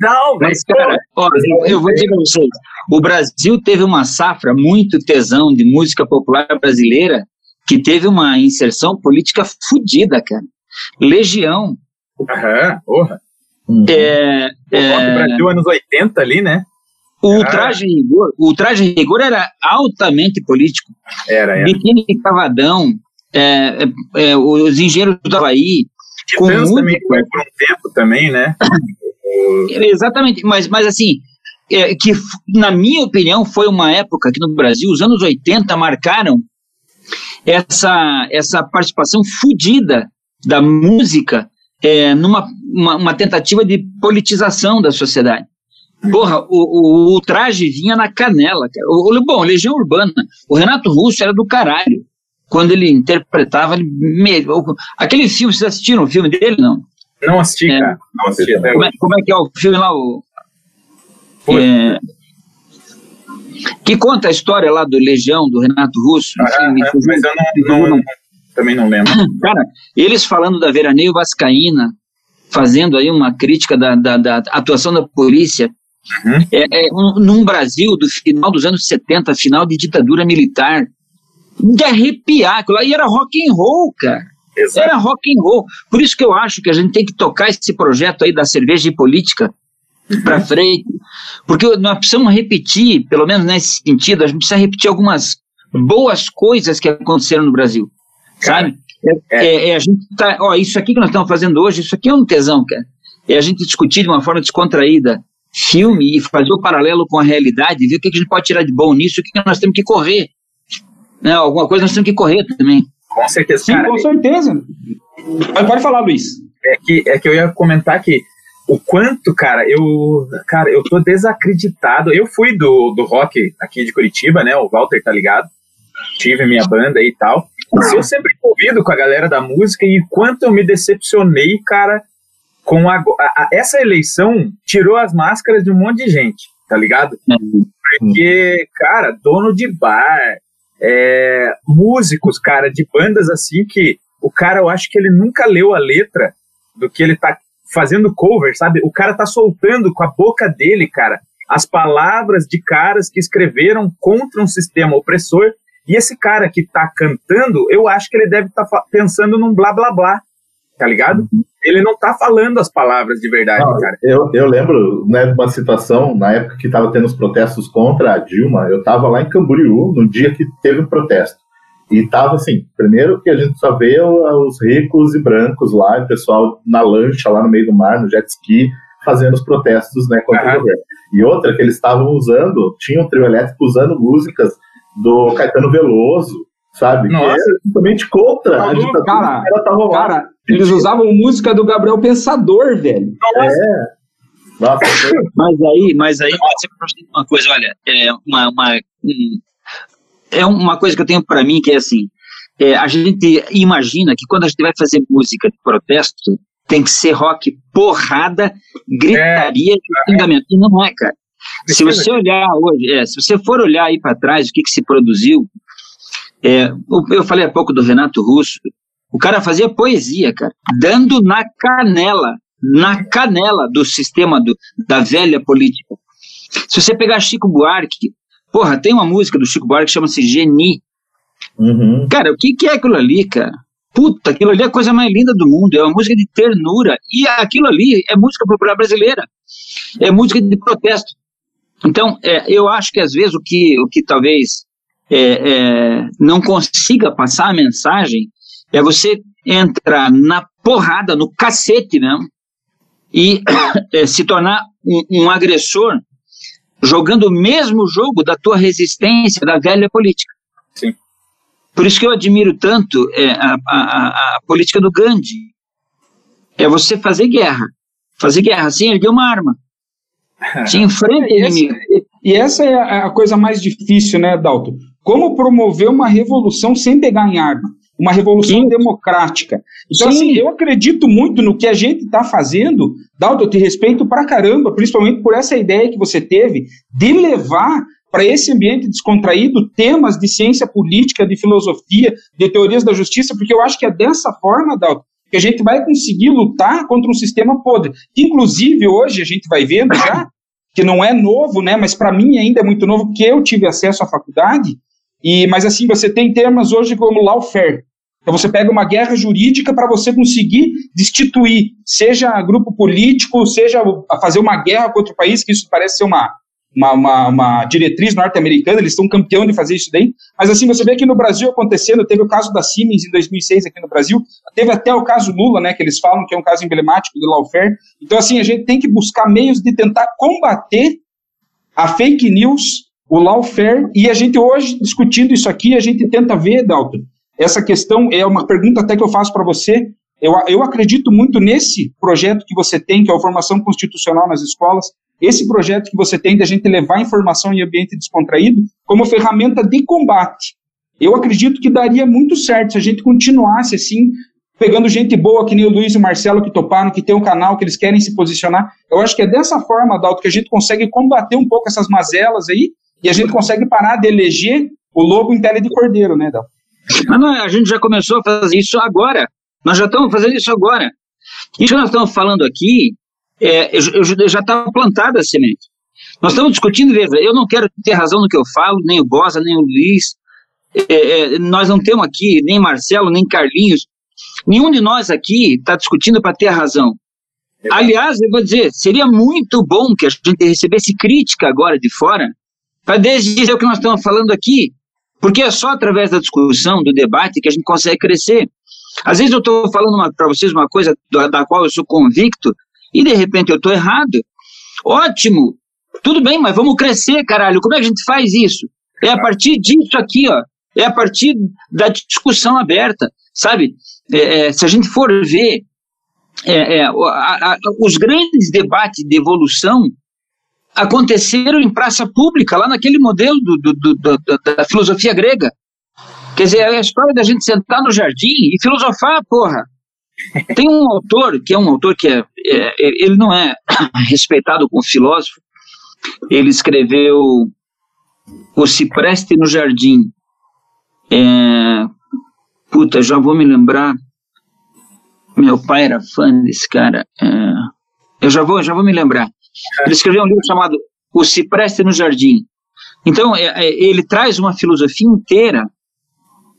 Speaker 3: Down.
Speaker 8: Mas, cara, ó, eu vou dizer pra vocês: o Brasil teve uma safra muito tesão de música popular brasileira que teve uma inserção política fodida, cara. Legião.
Speaker 3: Aham, porra.
Speaker 8: É,
Speaker 3: O rock
Speaker 8: é,
Speaker 3: Brasil anos 80 ali, né?
Speaker 8: o
Speaker 3: Ah.
Speaker 8: traje rigor, o traje rigor era altamente político.
Speaker 3: Era, era.
Speaker 8: Biquíni Cavadão, é, é, é, os engenheiros do Havaí, com
Speaker 3: Titãs também foi por um tempo também, né? O-
Speaker 8: Exatamente, mas, mas assim, é, que na minha opinião foi uma época que no Brasil, os anos 80 marcaram essa, essa participação fodida da música é, numa uma, uma tentativa de politização da sociedade. Porra, o, o, o traje vinha na canela. O, bom, Legião Urbana, o Renato Russo era do caralho. Quando ele interpretava, ele, me- aquele filme, vocês assistiram o filme dele, não?
Speaker 3: Não assisti,
Speaker 8: É.
Speaker 3: cara. Não assisti até
Speaker 8: Como é, como é que é o filme lá? O, é, que conta a história lá do Legião, do Renato Russo. filme
Speaker 3: aham,
Speaker 8: que
Speaker 3: mas eu não, não- também não lembro.
Speaker 8: Cara, eles falando da Veraneio Vascaína, fazendo aí uma crítica da, da, da atuação da polícia,
Speaker 3: Uhum.
Speaker 8: é, é, um- num Brasil do final dos anos 70, final de ditadura militar, de arrepiar, e era rock and roll, cara.
Speaker 3: Exato.
Speaker 8: Era rock and roll. Por isso que eu acho que a gente tem que tocar esse projeto aí da cerveja e política para frente, porque nós precisamos repetir, pelo menos nesse sentido, a gente precisa repetir algumas boas coisas que aconteceram no Brasil, sabe? É, é- é a gente tá, ó, isso aqui que nós estamos fazendo hoje, isso aqui é um tesão, cara. É a gente discutir de uma forma descontraída filme e fazer o paralelo com a realidade, ver o que, que a gente pode tirar de bom nisso, o que, que nós temos que correr. Né, alguma coisa nós temos que correr também.
Speaker 3: Com certeza.
Speaker 5: Sim,
Speaker 3: cara,
Speaker 5: com certeza. Mas pode falar, Luiz.
Speaker 3: é que, é que eu ia comentar que o quanto, cara, eu, cara, eu tô desacreditado. Eu fui do, do rock aqui de Curitiba, né? O Walter tá ligado. Tive minha banda aí e tal. Mas eu sempre convido com a galera da música e quanto eu me decepcionei, cara, com a- a- essa eleição tirou as máscaras de um monte de gente, tá ligado? Porque, cara, dono de bar, é, músicos, cara, de bandas assim que o cara, eu acho que ele nunca leu a letra do que ele tá fazendo cover, sabe? O cara tá soltando com a boca dele, cara, as palavras de caras que escreveram contra um sistema opressor. E esse cara que tá cantando, eu acho que ele deve estar pensando num blá blá blá, tá ligado? Ele não tá falando as palavras de verdade,
Speaker 2: Não,
Speaker 3: cara.
Speaker 2: eu, eu lembro né, de uma situação, na época que estava tendo os protestos contra a Dilma, eu estava lá em Camboriú, no dia que teve um protesto. E tava assim, primeiro que a gente só vê os ricos e brancos lá, o pessoal na lancha lá no meio do mar, no jet ski, fazendo os protestos né, contra
Speaker 3: Aham.
Speaker 2: o governo. E outra que eles estavam usando, tinha um trio elétrico usando músicas do Caetano Veloso, sabe?
Speaker 3: Nossa.
Speaker 2: Que era totalmente contra a ditadura.
Speaker 5: cara.
Speaker 2: Os caras estavam lá.
Speaker 5: Cara, eles usavam música do Gabriel Pensador, velho.
Speaker 2: É. Nossa,
Speaker 8: Mas aí, mas aí você uma coisa, olha, é uma, uma, um- é uma coisa que eu tenho para mim que é assim, é, a gente imagina que quando a gente vai fazer música de protesto, tem que ser rock porrada, gritaria
Speaker 3: É.
Speaker 8: e xingamento. E não é, cara. Se você olhar hoje, é, se você for olhar aí para trás o que, que se produziu, é, eu falei há pouco do Renato Russo, o cara fazia poesia, cara, dando na canela, na canela do sistema do, da velha política. Se você pegar Chico Buarque, porra, tem uma música do Chico Buarque que chama-se Geni.
Speaker 2: Uhum.
Speaker 8: Cara, o que, que é aquilo ali, cara? Puta, aquilo ali é a coisa mais linda do mundo, é uma música de ternura. E aquilo ali é música popular brasileira, é música de protesto. Então, é, eu acho que às vezes o que, o que talvez é, é, não consiga passar a mensagem é você entrar na porrada, no cacete mesmo, e é, se tornar um, um agressor jogando o mesmo jogo da tua resistência da velha política.
Speaker 3: Sim.
Speaker 8: Por isso que eu admiro tanto é, a, a, a, política do Gandhi. É você fazer guerra. Fazer guerra sem erguer uma arma. Se enfrenta
Speaker 5: E essa,
Speaker 8: inimigo.
Speaker 5: e essa é a, a coisa mais difícil, né, Dalton? Como promover uma revolução sem pegar em arma? Uma revolução
Speaker 8: Sim.
Speaker 5: democrática. Então,
Speaker 8: Sim.
Speaker 5: assim, eu acredito muito no que a gente está fazendo. Dalton, eu te respeito pra caramba, principalmente por essa ideia que você teve de levar para esse ambiente descontraído temas de ciência política, de filosofia, de teorias da justiça, porque eu acho que é dessa forma, Dalton, que a gente vai conseguir lutar contra um sistema podre. Inclusive, hoje a gente vai vendo já, que não é novo, né, mas para mim ainda é muito novo, porque eu tive acesso à faculdade, e mas assim, você tem termos hoje como lawfare. Então você pega uma guerra jurídica para você conseguir destituir, seja grupo político, seja fazer uma guerra contra o país, que isso parece ser uma, uma, uma, uma diretriz norte-americana, eles estão campeão de fazer isso daí. Mas assim, você vê aqui no Brasil acontecendo, teve o caso da Siemens em 2006 aqui no Brasil, teve até o caso Lula, né, que eles falam que é um caso emblemático do lawfare. Então assim, a gente tem que buscar meios de tentar combater a fake news, o lawfare, e a gente hoje, discutindo isso aqui, a gente tenta ver, Dalton, essa questão é uma pergunta até que eu faço para você, eu, eu acredito muito nesse projeto que você tem, que é a formação constitucional nas escolas, esse projeto que você tem de a gente levar informação em ambiente descontraído como ferramenta de combate. Eu acredito que daria muito certo se a gente continuasse assim, pegando gente boa, que nem o Luiz e o Marcelo que toparam, que tem um canal, que eles querem se posicionar. Eu acho que é dessa forma, Dalton, que a gente consegue combater um pouco essas mazelas aí e a gente consegue parar de eleger o lobo em pele de cordeiro, né, Dalton?
Speaker 8: Mas não, a gente já começou a fazer isso agora. Nós já estamos fazendo isso agora. Isso que nós estamos falando aqui, é, eu, eu- já estava plantada a semente. Nós estamos discutindo, veja, eu não quero ter razão no que eu falo, nem o Bosa, nem o Luiz. É, é, nós não temos aqui nem Marcelo, nem Carlinhos. Nenhum de nós aqui está discutindo para ter razão. Aliás, eu vou dizer, seria muito bom que a gente recebesse crítica agora de fora para dizer o que nós estamos falando aqui, porque é só através da discussão, do debate, que a gente consegue crescer. Às vezes eu estou falando para vocês uma coisa da, da qual eu sou convicto e de repente eu estou errado. Ótimo, tudo bem, mas vamos crescer, caralho. Como é que a gente faz isso? É a partir disso aqui, ó. É a partir da discussão aberta, sabe? É, é, se a gente for ver é, é, a- a- os grandes debates de evolução aconteceram em praça pública, lá naquele modelo do, do- do- da filosofia grega. Quer dizer, é a história da gente sentar no jardim e filosofar, porra. Tem um autor, que é um autor que é, é- ele não é respeitado como filósofo, ele escreveu O Cipreste no Jardim. É, puta, já vou me lembrar. Meu pai era fã desse cara. é, eu já vou, já vou me lembrar. Ele escreveu um livro chamado O Cipreste no Jardim. Então, é, é, ele traz uma filosofia inteira,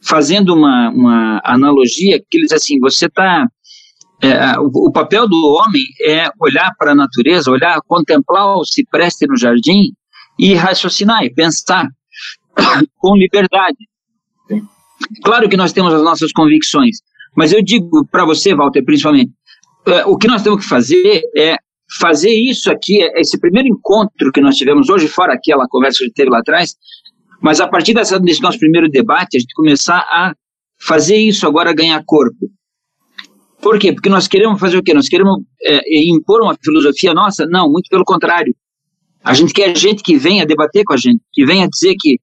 Speaker 8: fazendo uma, uma analogia, que ele diz assim, você está... o, o papel do homem é olhar para a natureza, olhar, contemplar o cipreste no jardim e raciocinar e pensar com liberdade. Claro que nós temos as nossas convicções, mas eu digo para você, Walter, principalmente, é, o que nós temos que fazer é fazer isso aqui, é, esse primeiro encontro que nós tivemos hoje, fora aquela conversa que a gente teve lá atrás, mas a partir dessa, desse nosso primeiro debate, a gente começar a fazer isso agora ganhar corpo. Por quê? Porque nós queremos fazer o quê? Nós queremos é, impor uma filosofia nossa? Não, muito pelo contrário. A gente quer gente que venha debater com a gente, que venha dizer que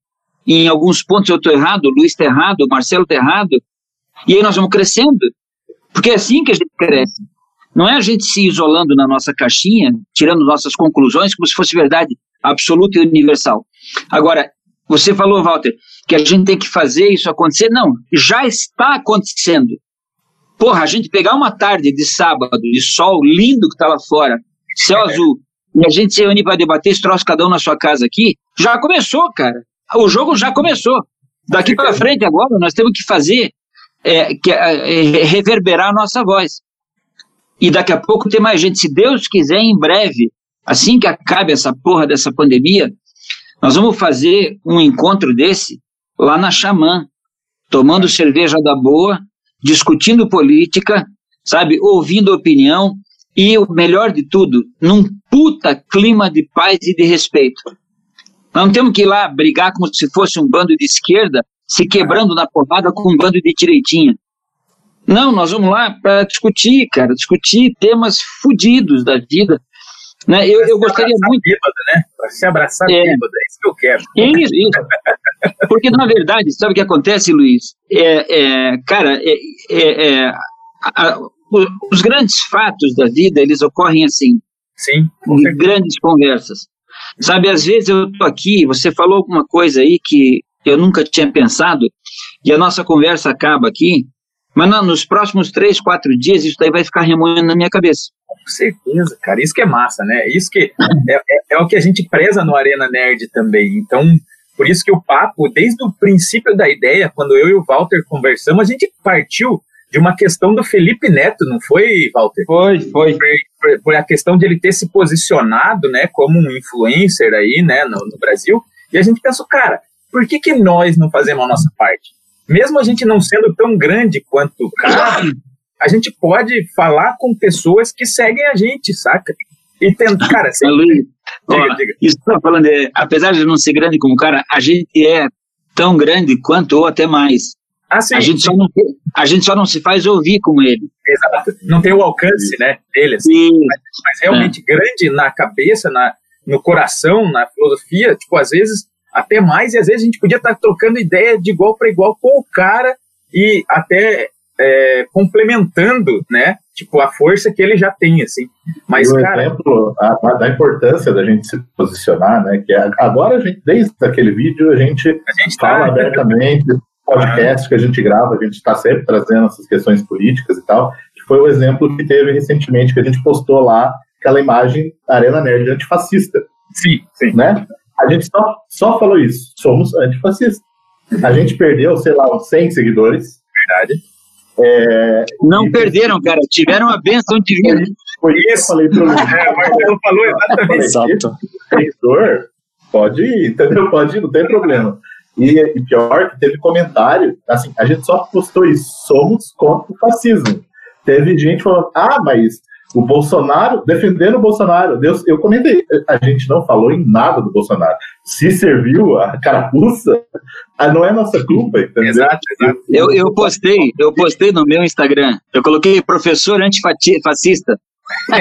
Speaker 8: em alguns pontos eu estou errado, o Luiz está errado, o Marcelo está errado, e aí nós vamos crescendo, porque é assim que a gente cresce. Não é a gente se isolando na nossa caixinha, tirando nossas conclusões como se fosse verdade absoluta e universal. Agora, você falou, Walter, que a gente tem que fazer isso acontecer. Não, já está acontecendo. Porra, a gente pegar uma tarde de sábado, de sol lindo que tá lá fora, céu azul, e a gente se reunir para debater esse troço cada um na sua casa aqui, já começou, cara. O jogo já começou. Daqui para frente agora nós temos que fazer é, que, é, reverberar a nossa voz. E daqui a pouco tem mais gente, se Deus quiser, em breve, assim que acabe essa porra dessa pandemia, nós vamos fazer um encontro desse lá na Xamã, tomando cerveja da boa, discutindo política, sabe, ouvindo opinião e o melhor de tudo, num puta clima de paz e de respeito. Nós não temos que ir lá brigar como se fosse um bando de esquerda, se quebrando na porrada com um bando de direitinha. Não, nós vamos lá para discutir, cara, discutir temas fodidos da vida. Né? Eu, eu gostaria muito.
Speaker 3: Bêbado, né? Pra se abraçar é. bêbado, é isso que eu quero.
Speaker 8: Isso, isso. Porque, na verdade, sabe o que acontece, Luiz? É, é cara, é, é, é a, os grandes fatos da vida, eles ocorrem assim.
Speaker 3: Sim.
Speaker 8: Em grandes conversas. Sabe, às vezes eu tô aqui, você falou alguma coisa aí que eu nunca tinha pensado, e a nossa conversa acaba aqui, mas não, nos próximos três, quatro dias isso daí vai ficar remoendo na minha cabeça.
Speaker 3: Com certeza, cara. Isso que é massa, né? Isso que é, é, é, o que a gente preza no Arena Nerd também. Então, por isso que o papo, desde o princípio da ideia, quando eu e o Walter conversamos, a gente partiu de uma questão do Felipe Neto, não foi, Walter?
Speaker 5: Foi, foi. Por,
Speaker 3: por, por a questão de ele ter se posicionado, né, como um influencer aí, né, no, no Brasil. E a gente pensou, cara, por que, que nós não fazemos a nossa parte? Mesmo a gente não sendo tão grande quanto o cara, a gente pode falar com pessoas que seguem a gente, saca? E tentar, cara, sempre...
Speaker 8: Luiz, diga, ó, diga. Isso tá falando, é, apesar de não ser grande como o cara, a gente é tão grande quanto ou até mais.
Speaker 3: Ah, sim,
Speaker 8: a, gente
Speaker 3: sim.
Speaker 8: Só não, a gente só não se faz ouvir como ele.
Speaker 3: Exato. Não tem o alcance, né, dele, assim. Mas, mas, realmente é. grande na cabeça, na, no coração, na filosofia, tipo, às vezes até mais, e às vezes a gente podia estar tá trocando ideia de igual para igual com o cara e até é, complementando, né? Tipo, a força que ele já tem, assim. Mas,
Speaker 2: o
Speaker 3: cara...
Speaker 2: exemplo a, a, da importância da gente se posicionar, né? Que é, agora, a gente, desde aquele vídeo, a gente, a gente tá fala tá... abertamente, podcast que a gente grava, a gente está sempre trazendo essas questões políticas e tal, que foi o exemplo que teve recentemente, que a gente postou lá, aquela imagem Arena Nerd antifascista.
Speaker 3: Sim, sim.
Speaker 2: Né? A gente só, só falou isso, somos antifascistas. A gente perdeu, sei lá, uns 100 seguidores.
Speaker 3: Verdade.
Speaker 2: É,
Speaker 8: não perderam, cara, tiveram a benção de vir.
Speaker 2: Foi isso falei pro.
Speaker 3: É, o Marcelo falou exatamente.
Speaker 2: Exato. Seguidor, pode ir, entendeu? Pode ir, não tem problema. E, e, pior que teve comentário, assim, a gente só postou isso, somos contra o fascismo. Teve gente falando, ah, mas o Bolsonaro, defendendo o Bolsonaro, Deus, eu comentei, a gente não falou em nada do Bolsonaro. Se serviu a carapuça, não é nossa culpa, entendeu?
Speaker 3: Exato, exato.
Speaker 8: Eu, eu postei, eu postei no meu Instagram, eu coloquei professor antifascista.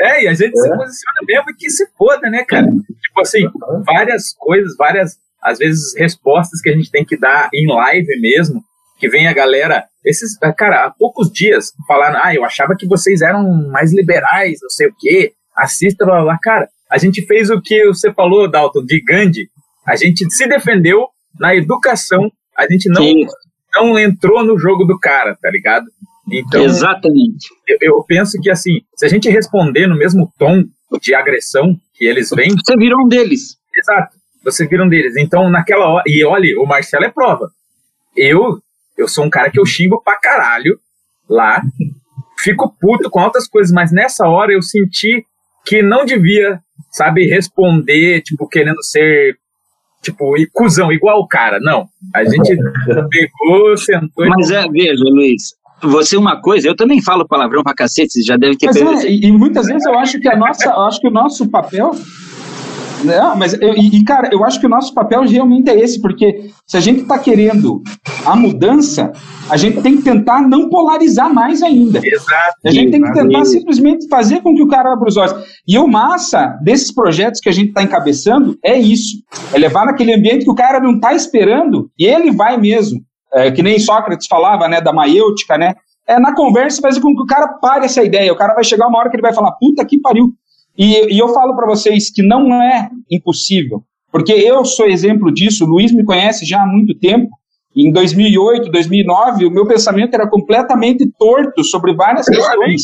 Speaker 3: é, e a gente é. se posiciona mesmo que se foda, né, cara? Tipo assim, várias coisas, várias, às vezes, respostas que a gente tem que dar em live mesmo, que vem a galera, esses, cara, há poucos dias falaram, ah, eu achava que vocês eram mais liberais, não sei o quê, assista, blá, blá, cara, a gente fez o que você falou, Dalton, de Gandhi, a gente se defendeu na educação, a gente não, não entrou no jogo do cara, tá ligado?
Speaker 8: Então, Exatamente.
Speaker 3: Eu, eu, penso que, assim, se a gente responder no mesmo tom de agressão que eles vêm...
Speaker 8: Você virou um deles.
Speaker 3: Exato, você vira um deles. Então, naquela hora... E olha, o Marcelo é prova. Eu eu sou um cara que eu xingo pra caralho lá, fico puto com outras coisas, mas nessa hora eu senti que não devia, sabe, responder, tipo, querendo ser, tipo, cuzão, igual o cara. Não. A gente pegou, sentou.
Speaker 8: Mas é, veja, Luiz, você uma coisa, eu também falo palavrão pra cacete, você já deve ter
Speaker 5: Mas é, e, e, muitas vezes eu acho que a nossa, eu acho que o nosso papel Não, mas eu- e, cara, eu acho que o nosso papel realmente é esse, porque se a gente está querendo a mudança, a gente tem que tentar não polarizar mais ainda.
Speaker 3: Exato.
Speaker 5: A gente tem que tentar simplesmente fazer com que o cara abra os olhos. E o massa desses projetos que a gente está encabeçando é isso: é levar naquele ambiente que o cara não está esperando e ele vai mesmo. É, que nem Sócrates falava, né, da maiêutica, né? É na conversa fazer com que o cara pare essa ideia. O cara vai chegar uma hora que ele vai falar, puta que pariu. E, e eu falo para vocês que não é impossível, porque eu sou exemplo disso. O Luiz me conhece já há muito tempo. Em 2008, 2009, o meu pensamento era completamente torto sobre várias questões.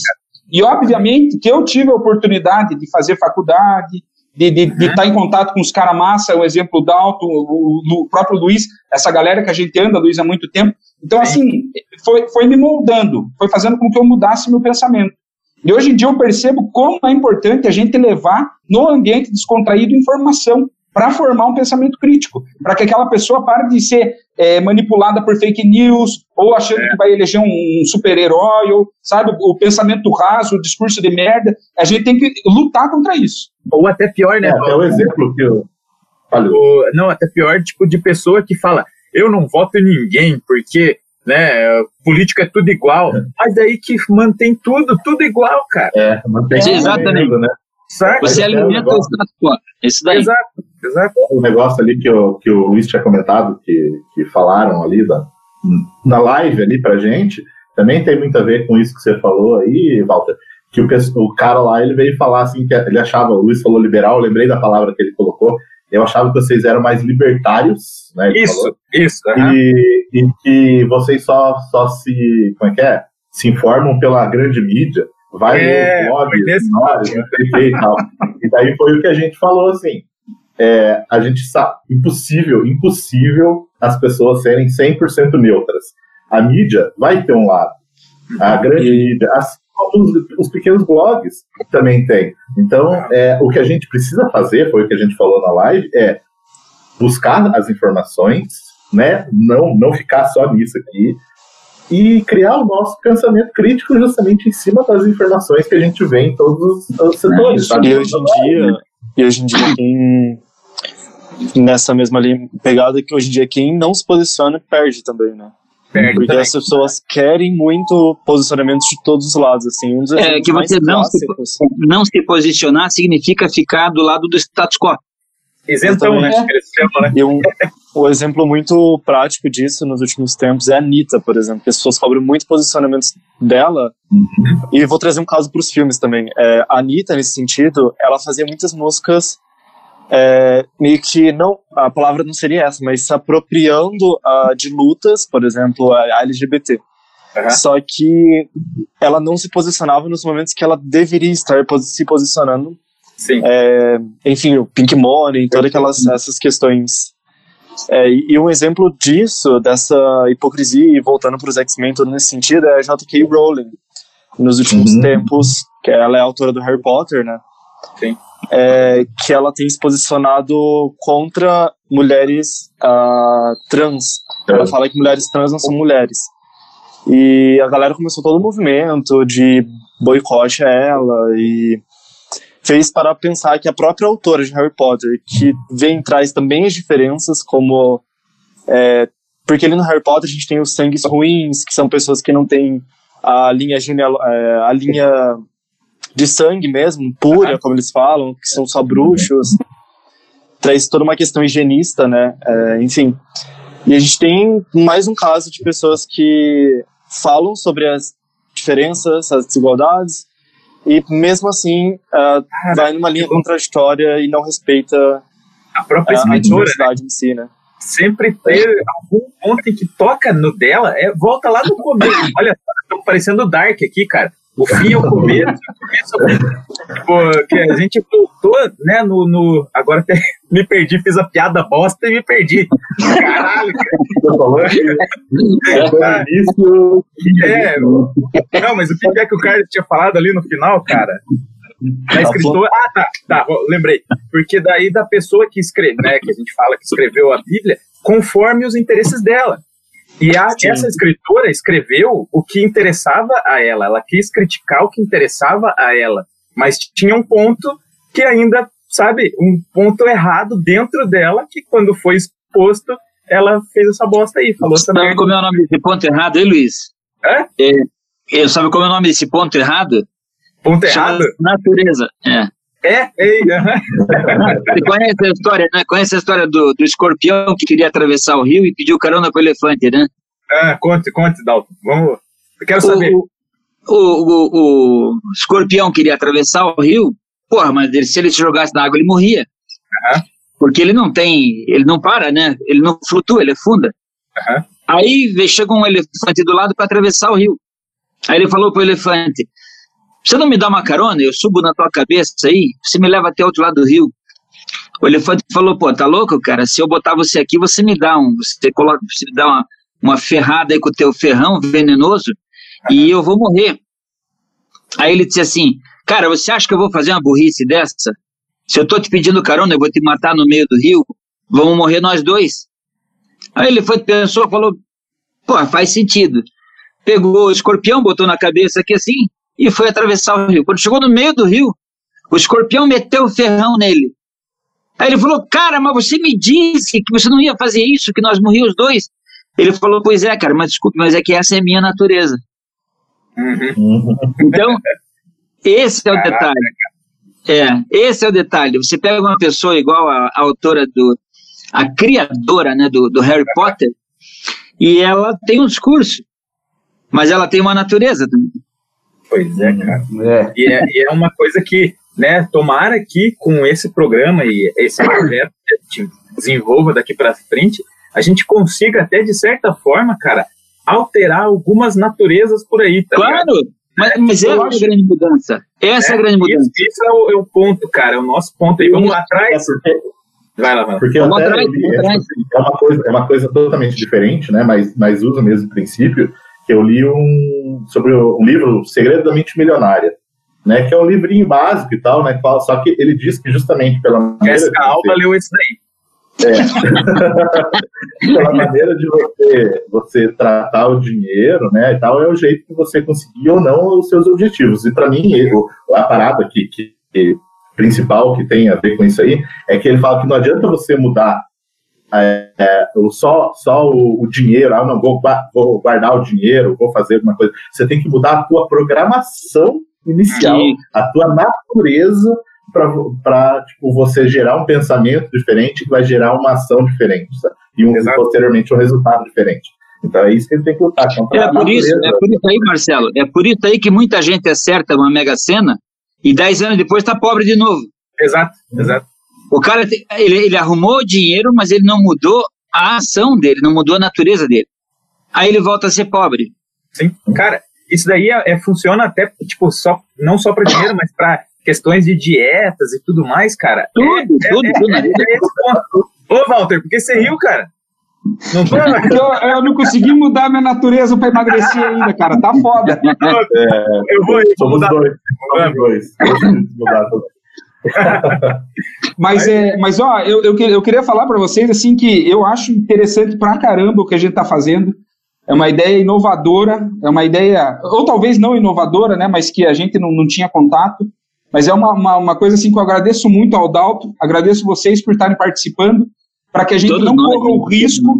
Speaker 5: E, obviamente, que eu tive a oportunidade de fazer faculdade, de estar de, estar em contato com os caras massa, o exemplo do Dalton, o, o- o próprio Luiz, essa galera que a gente anda, Luiz, há muito tempo. Então, assim, foi, foi me moldando, foi fazendo com que eu mudasse meu pensamento. E hoje em dia eu percebo como é importante a gente levar no ambiente descontraído informação para formar um pensamento crítico, para que aquela pessoa pare de ser é, manipulada por fake news ou achando que vai eleger um, um super-herói, ou, sabe, o, pensamento raso, o discurso de merda. A gente tem que lutar contra isso.
Speaker 3: Ou até pior, né?
Speaker 2: É, até o exemplo que eu. Falei.
Speaker 3: Não, até pior, tipo, de pessoa que fala, eu não voto em ninguém, porque, né, política é tudo igual. Mas daí que mantém tudo, tudo igual, cara.
Speaker 2: É, mantém
Speaker 8: Sim, exatamente.
Speaker 2: né?
Speaker 3: Certo?
Speaker 8: Você
Speaker 2: é
Speaker 8: alimenta o status quo. Isso daí.
Speaker 3: Exato, exato.
Speaker 2: o negócio ali que, o que o Luiz tinha comentado, que, que falaram ali da, na live ali pra gente, também tem muito a ver com isso que você falou aí, Walter. Que o, o cara lá, ele veio falar assim, que ele achava, o Luiz falou liberal, eu lembrei da palavra que ele colocou, eu achava que vocês eram mais libertários, né? ele falou.
Speaker 3: Isso, isso. aham.
Speaker 2: e, e que vocês só, só se, como é que é? Se informam pela grande mídia, vai
Speaker 3: É, foi desse
Speaker 2: menores, não sei e tal. E daí foi o que a gente falou, assim, é, a gente sabe, impossível, impossível as pessoas serem 100% neutras. A mídia vai ter um lado, a grande mídia, como os, os pequenos blogs também tem. Então, é, o que a gente precisa fazer, foi o que a gente falou na live, é buscar as informações, né? Não, não ficar só nisso aqui e criar o nosso pensamento crítico justamente em cima das informações que a gente vê em todos os, os setores. sabe?
Speaker 7: E hoje em dia, e hoje em dia quem nessa mesma linha, pegada que hoje em dia quem não se posiciona perde também, né?
Speaker 3: Perde
Speaker 7: Porque as pessoas querem muito posicionamentos de todos os lados, assim. Um dos
Speaker 8: É, que você não se, não se posicionar significa ficar do lado do status quo.
Speaker 3: Isentão, né? Né?
Speaker 7: E um, um exemplo muito prático disso nos últimos tempos é a Anitta, por exemplo. As pessoas cobram muito posicionamentos dela. E vou trazer um caso para os filmes também. É, a Anitta, nesse sentido, ela fazia muitas músicas é, meio que não a palavra não seria essa, mas se apropriando ah, de lutas, por exemplo, a, LGBT.
Speaker 3: Aham.
Speaker 7: Só que ela não se posicionava nos momentos que ela deveria estar se posicionando
Speaker 3: Sim.
Speaker 7: é, enfim, o Pink Money, todas aquelas essas questões. É, e e um exemplo disso, dessa hipocrisia, e voltando para os X-Men, todo nesse sentido, é a J.K. Rowling. Nos últimos
Speaker 2: Uhum.
Speaker 7: tempos, que ela é autora do Harry Potter, né?
Speaker 3: Sim.
Speaker 7: É, que ela tem se posicionado contra mulheres ah, trans. Ela fala que mulheres trans não são mulheres. E a galera começou todo o movimento de boicote a ela e fez para pensar que a própria autora de Harry Potter, que vem traz também as diferenças, como. é, porque ali no Harry Potter a gente tem os sangues ruins, que são pessoas que não têm a linha, geneal, é, a linha de sangue mesmo, pura, como eles falam, que são só bruxos. Traz toda uma questão higienista, né? É, enfim. E a gente tem mais um caso de pessoas que falam sobre as diferenças, as desigualdades, e mesmo assim ah, vai numa linha contraditória e não respeita
Speaker 3: A própria
Speaker 7: a, a
Speaker 3: né?
Speaker 7: diversidade em si, né?
Speaker 3: sempre ter algum ponto em que toca no dela, é, volta lá no começo. Olha, estamos parecendo Dark aqui, cara. O fim é o começo, o começo é o fim. Tipo, que a gente voltou, né, no, no... Agora até me perdi, fiz a piada bosta e me perdi. Caralho,
Speaker 2: Você falou?
Speaker 3: cara.
Speaker 2: Isso,
Speaker 3: É, não, mas o que é que o Carlos tinha falado ali no final, cara? Da escritora. Ah, tá, tá, lembrei. Porque daí da pessoa que escreve, né, que a gente fala que escreveu a Bíblia, conforme os interesses dela. E a, essa escritora escreveu o que interessava a ela. Ela quis criticar o que interessava a ela. Mas tinha um ponto que ainda sabe, um ponto errado dentro dela que quando foi exposto, ela fez essa bosta aí, falou essa
Speaker 8: Sabe como é o nome desse ponto errado, hein, Luiz?
Speaker 3: É?
Speaker 8: É, é, sabe como é o nome desse ponto errado?
Speaker 3: Ponto errado?
Speaker 8: Natureza. É.
Speaker 3: É, ei.
Speaker 8: Você conhece a história, né? Conhece a história do, do escorpião que queria atravessar o rio e pediu carona pro elefante, né?
Speaker 3: Ah, conte, conte, Dalton. Vamos. Eu quero saber.
Speaker 8: O, o, o, escorpião queria atravessar o rio, porra, mas ele- se ele se jogasse na água, ele morria.
Speaker 3: Aham.
Speaker 8: Porque ele não tem, ele não para, né? Ele não flutua, ele afunda.
Speaker 3: Aham.
Speaker 8: Aí chega um elefante do lado para atravessar o rio. Aí ele falou pro elefante: Você não me dá uma carona? Eu subo na tua cabeça aí, você me leva até outro lado do rio. O elefante falou: Pô, tá louco, cara? Se eu botar você aqui, você me dá um, você coloca, você me dá uma, uma ferrada aí com o teu ferrão venenoso e eu vou morrer. Aí ele disse assim: Cara, você acha que eu vou fazer uma burrice dessa? Se eu tô te pedindo carona, eu vou te matar no meio do rio, vamos morrer nós dois. Aí ele foi, pensou, falou: Pô, faz sentido. Pegou o escorpião, botou na cabeça aqui assim e foi atravessar o rio. Quando chegou no meio do rio, o escorpião meteu o ferrão nele. Aí ele falou: Cara, mas você me disse que você não ia fazer isso, que nós morríamos os dois. Ele falou: Pois é, cara, mas desculpe, mas é que essa é a minha natureza.
Speaker 3: Uhum.
Speaker 8: Então, esse é o detalhe. É, esse é o detalhe. Você pega uma pessoa igual a, a autora do. a criadora né, do, do Harry Potter, e ela tem um discurso, mas ela tem uma natureza também.
Speaker 3: Pois é, cara.
Speaker 5: É.
Speaker 3: E é, e é uma coisa que, né, tomara que com esse programa e esse projeto que a gente desenvolva daqui para frente, a gente consiga até, de certa forma, cara, alterar algumas naturezas por aí, tá ligado?
Speaker 8: Claro, mas, mas
Speaker 5: Eu
Speaker 8: essa é a grande mudança. Essa é, a grande
Speaker 3: Isso,
Speaker 8: mudança.
Speaker 3: isso é, o, é o ponto, cara, é o nosso ponto aí. Vamos lá
Speaker 2: É
Speaker 3: atrás.
Speaker 2: porque,
Speaker 3: Vai lá, mano.
Speaker 2: porque
Speaker 8: atrás, atrás.
Speaker 2: é uma coisa, é uma coisa totalmente diferente, né? Mas, mas usa o mesmo princípio. Que eu li um sobre um livro Segredo da Mente Milionária, né? Que é um livrinho básico e tal, né? Só que ele diz que justamente pela de
Speaker 3: Alba
Speaker 2: você-
Speaker 3: leu isso daí.
Speaker 2: pela maneira de você, você tratar o dinheiro, né, e tal, é o jeito que você conseguir ou não os seus objetivos. E para mim, eu- a parada que, que principal que tem a ver com isso aí é que ele fala que não adianta você mudar é, é, só, só o, o dinheiro, ah, não, vou, vou guardar o dinheiro, vou fazer alguma coisa. Você tem que mudar a tua programação inicial,
Speaker 8: Sim.
Speaker 2: a tua natureza para tipo, você gerar um pensamento diferente que vai gerar uma ação diferente sabe? e um,
Speaker 3: Exato.
Speaker 2: posteriormente um resultado diferente. Então é isso que ele tem que lutar contra
Speaker 8: É
Speaker 2: a
Speaker 8: por isso, é por isso aí, Marcelo. É por isso aí que muita gente acerta uma mega sena e dez anos depois está pobre de novo.
Speaker 3: Exato, exato.
Speaker 8: O cara, ele, ele arrumou o dinheiro, mas ele não mudou a ação dele, não mudou a natureza dele. Aí ele volta a ser pobre.
Speaker 3: Sim. Cara, isso daí é, é- funciona até, tipo, só, não só para dinheiro, mas para questões de dietas e tudo mais, cara.
Speaker 8: Tudo,
Speaker 3: É-
Speaker 8: tudo,
Speaker 3: é,
Speaker 8: tudo
Speaker 3: é,
Speaker 8: vida.
Speaker 3: é ponto. Ô, Walter, por que você riu, cara? Não tô,
Speaker 5: Porque eu, eu não consegui mudar minha natureza pra emagrecer ainda, cara. Tá foda.
Speaker 3: eu vou rir, vou
Speaker 2: Somos
Speaker 3: mudar.
Speaker 2: dois. Somos dois. Mudar tudo.
Speaker 5: Mas, é, mas ó, eu, eu, eu queria falar para vocês assim que eu acho interessante pra caramba o que a gente tá fazendo. É uma ideia inovadora, é uma ideia, ou talvez não inovadora, né, mas que a gente não, não tinha contato. Mas é uma, uma, uma coisa assim que eu agradeço muito ao Dalton, agradeço vocês por estarem participando, para que a gente
Speaker 8: Todos
Speaker 5: não corra o
Speaker 8: né?
Speaker 5: risco,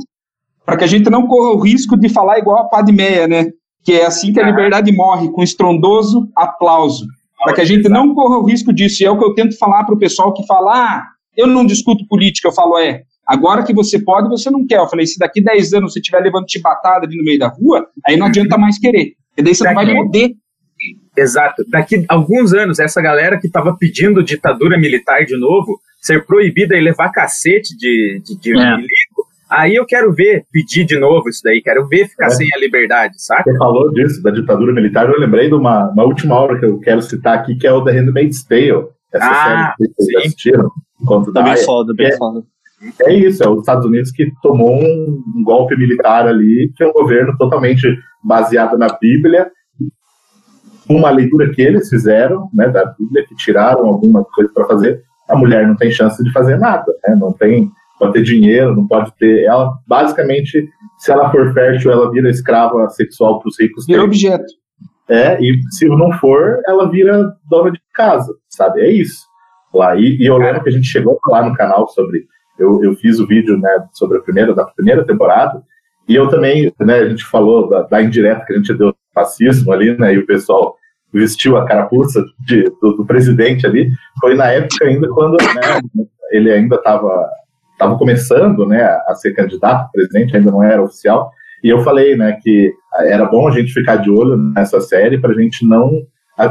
Speaker 5: para que a gente não corra o risco de falar igual a Padmeia, né? Que é assim que a liberdade morre, com estrondoso aplauso para que a gente não corra o risco disso. E é o que eu tento falar para o pessoal que fala: ah, eu não discuto política. Eu falo: é, agora que você pode, você não quer. Eu falei: se daqui 10 anos você estiver levando chibatada ali no meio da rua, aí não adianta mais querer. E daí você não vai
Speaker 3: Daqui-
Speaker 5: poder.
Speaker 3: Exato. Daqui a alguns anos, essa galera que tava pedindo ditadura militar de novo, ser proibida e levar cacete de, de, de
Speaker 8: É.
Speaker 3: aí eu quero ver pedir de novo isso daí, quero ver ficar
Speaker 2: É.
Speaker 3: sem a liberdade, saca?
Speaker 2: Você falou disso, da ditadura militar, eu lembrei de uma, uma última obra que eu quero citar aqui, que é o The Handmaid's Tale. Essa
Speaker 3: Ah,
Speaker 2: série que vocês
Speaker 3: sim.
Speaker 2: assistiram.
Speaker 7: Tá bem
Speaker 2: Aya.
Speaker 7: foda, bem
Speaker 2: É.
Speaker 7: foda.
Speaker 2: É isso, é os Estados Unidos que tomou um, um golpe militar ali, que é um governo totalmente baseado na Bíblia, uma leitura que eles fizeram, né, da Bíblia, que tiraram alguma coisa para fazer, a mulher não tem chance de fazer nada, né, não tem, pode ter dinheiro, não pode ter, ela, basicamente, se ela for fértil, ela vira escrava sexual para os ricos
Speaker 5: Vira
Speaker 2: terem.
Speaker 5: objeto.
Speaker 2: É, e se não for, ela vira dona de casa, sabe? É isso. lá. E, e, eu lembro que a gente chegou a falar no canal sobre. Eu, eu fiz o vídeo né, sobre a primeira, da primeira temporada, e eu também, né, a gente falou da, da indireta que a gente deu fascismo ali, né, e o pessoal vestiu a carapuça de, do, do, presidente ali. Foi na época ainda quando né, ele ainda estava estava começando, né, a ser candidato a presidente, ainda não era oficial. E eu falei, né, que era bom a gente ficar de olho nessa série para a gente não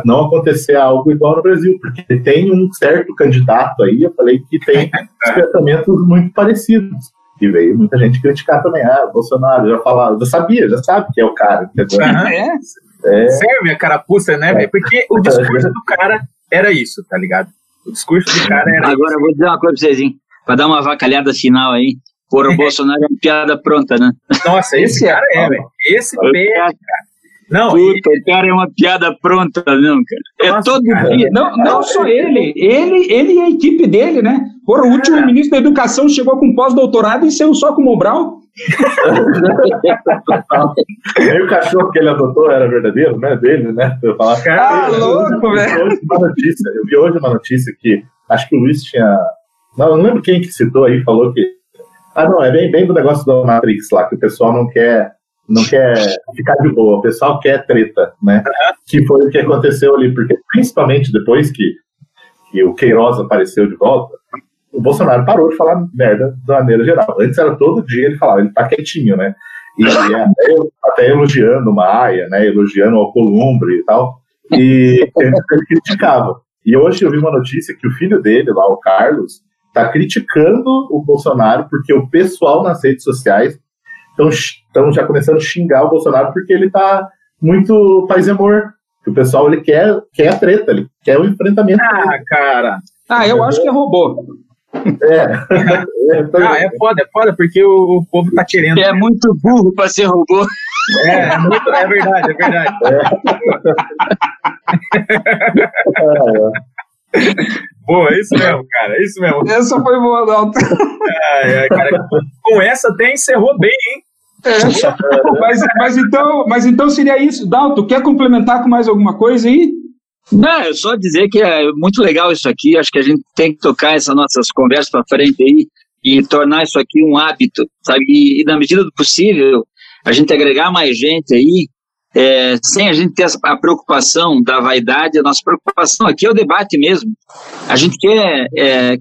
Speaker 2: não acontecer algo igual no Brasil, porque tem um certo candidato aí, eu falei que tem pensamentos muito parecidos. E veio muita gente criticar também. Ah, Bolsonaro, já falava, já sabia, já sabe que é o cara.
Speaker 3: Uhum. É. é. Serve a carapuça, né, velho? Porque o discurso do cara era isso, tá ligado? O discurso do cara era
Speaker 8: Agora,
Speaker 3: isso.
Speaker 8: eu vou dizer uma coisa pra vocês, hein? Pra dar uma vacalhada final aí. Por o Bolsonaro é uma piada pronta, né?
Speaker 3: Nossa, esse, esse cara é, velho. Esse pé, cara.
Speaker 8: Não, Puta, e... o cara é uma piada pronta, não, cara. É todo cara, dia.
Speaker 5: Não, não só ele, ele, ele e a equipe dele, né? Porra, o último ministro da Educação chegou com pós-doutorado e saiu só com o Mobral.
Speaker 2: Nem o cachorro que ele adotou era verdadeiro, né? Dele, né?
Speaker 5: Eu falar, cara, ah, louco, velho.
Speaker 2: Eu vi hoje uma notícia que acho que o Luiz tinha. Não, não lembro quem que citou aí, falou que. Ah, não, é bem, bem do negócio da Matrix lá, que o pessoal não quer não quer ficar de boa, o pessoal quer treta, né? Que foi o que aconteceu ali, porque principalmente depois que, que o Queiroz apareceu de volta, o Bolsonaro parou de falar merda de maneira geral. Antes era todo dia ele falava, ele tá quietinho, né? E até, até elogiando o Maia, né? Elogiando o Alcolumbre e tal. E ele, ele criticava. E hoje eu vi uma notícia que o filho dele, lá, o Carlos, tá criticando o Bolsonaro porque o pessoal nas redes sociais estão já começando a xingar o Bolsonaro porque ele está muito paz e amor. O pessoal ele quer, quer a treta, ele quer o enfrentamento.
Speaker 3: Ah, cara.
Speaker 5: Ah, eu acho que é robô.
Speaker 2: É.
Speaker 3: é ah, é foda, é foda, porque o, o povo tá querendo.
Speaker 8: É muito burro para ser robô.
Speaker 3: É, é, muito, é verdade, é verdade. É. Boa, é isso mesmo, cara, é isso mesmo.
Speaker 5: Essa foi boa, Dalton.
Speaker 3: com essa até encerrou bem, hein?
Speaker 5: É. mas, mas, então, mas então seria isso. Dalton, quer complementar com mais alguma coisa aí?
Speaker 8: Não, é só dizer que é muito legal isso aqui. Acho que a gente tem que tocar essas nossas conversas para frente aí e tornar isso aqui um hábito, sabe? E, e na medida do possível, a gente agregar mais gente aí, é, sem a gente ter a preocupação da vaidade. A nossa preocupação aqui é o debate mesmo. A gente quer é,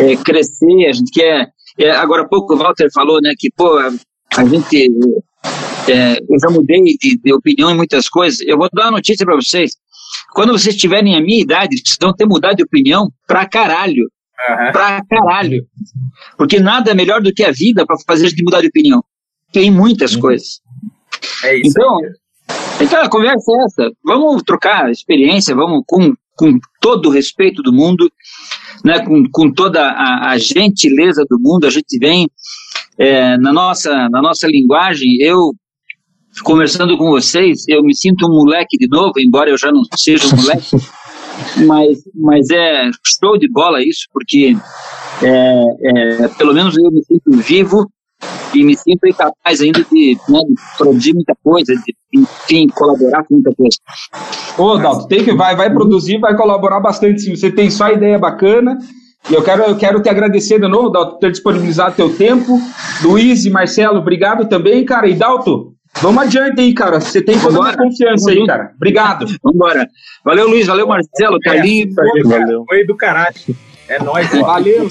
Speaker 8: é, crescer, a gente quer. É, agora há pouco o Walter falou, né, que pô, a gente. É, eu já mudei de, de, opinião em muitas coisas. Eu vou dar uma notícia para vocês. Quando vocês tiverem a minha idade, vocês vão ter mudado de opinião pra caralho. Uhum. Pra caralho. Porque nada é melhor do que a vida para fazer a gente mudar de opinião. Tem muitas uhum. coisas.
Speaker 3: É isso.
Speaker 8: Então, então a conversa é essa. Vamos trocar experiência, vamos com, com todo o respeito do mundo, né, com, com toda a, a gentileza do mundo, a gente vem é, na, nossa, na nossa linguagem, eu conversando com vocês, eu me sinto um moleque de novo, embora eu já não seja um moleque, mas, mas é show de bola isso, porque é, é, pelo menos eu me sinto vivo e me sinto incapaz ainda de, né, de produzir muita coisa, de, enfim, colaborar com muita coisa.
Speaker 5: Ô, Dalton, tem que vai, vai produzir, vai colaborar bastante, sim. Você tem só ideia bacana, e eu quero, eu quero te agradecer de novo, Dalton, por ter disponibilizado teu tempo. Luiz e Marcelo, obrigado também, cara. E Dalton, vamos adiante aí, cara. Você tem toda a confiança aí, cara. Obrigado.
Speaker 8: Vambora. Valeu, Luiz. Valeu, Marcelo. Carlinhos.
Speaker 3: É, valeu. Foi do caralho. É nóis.
Speaker 5: Valeu.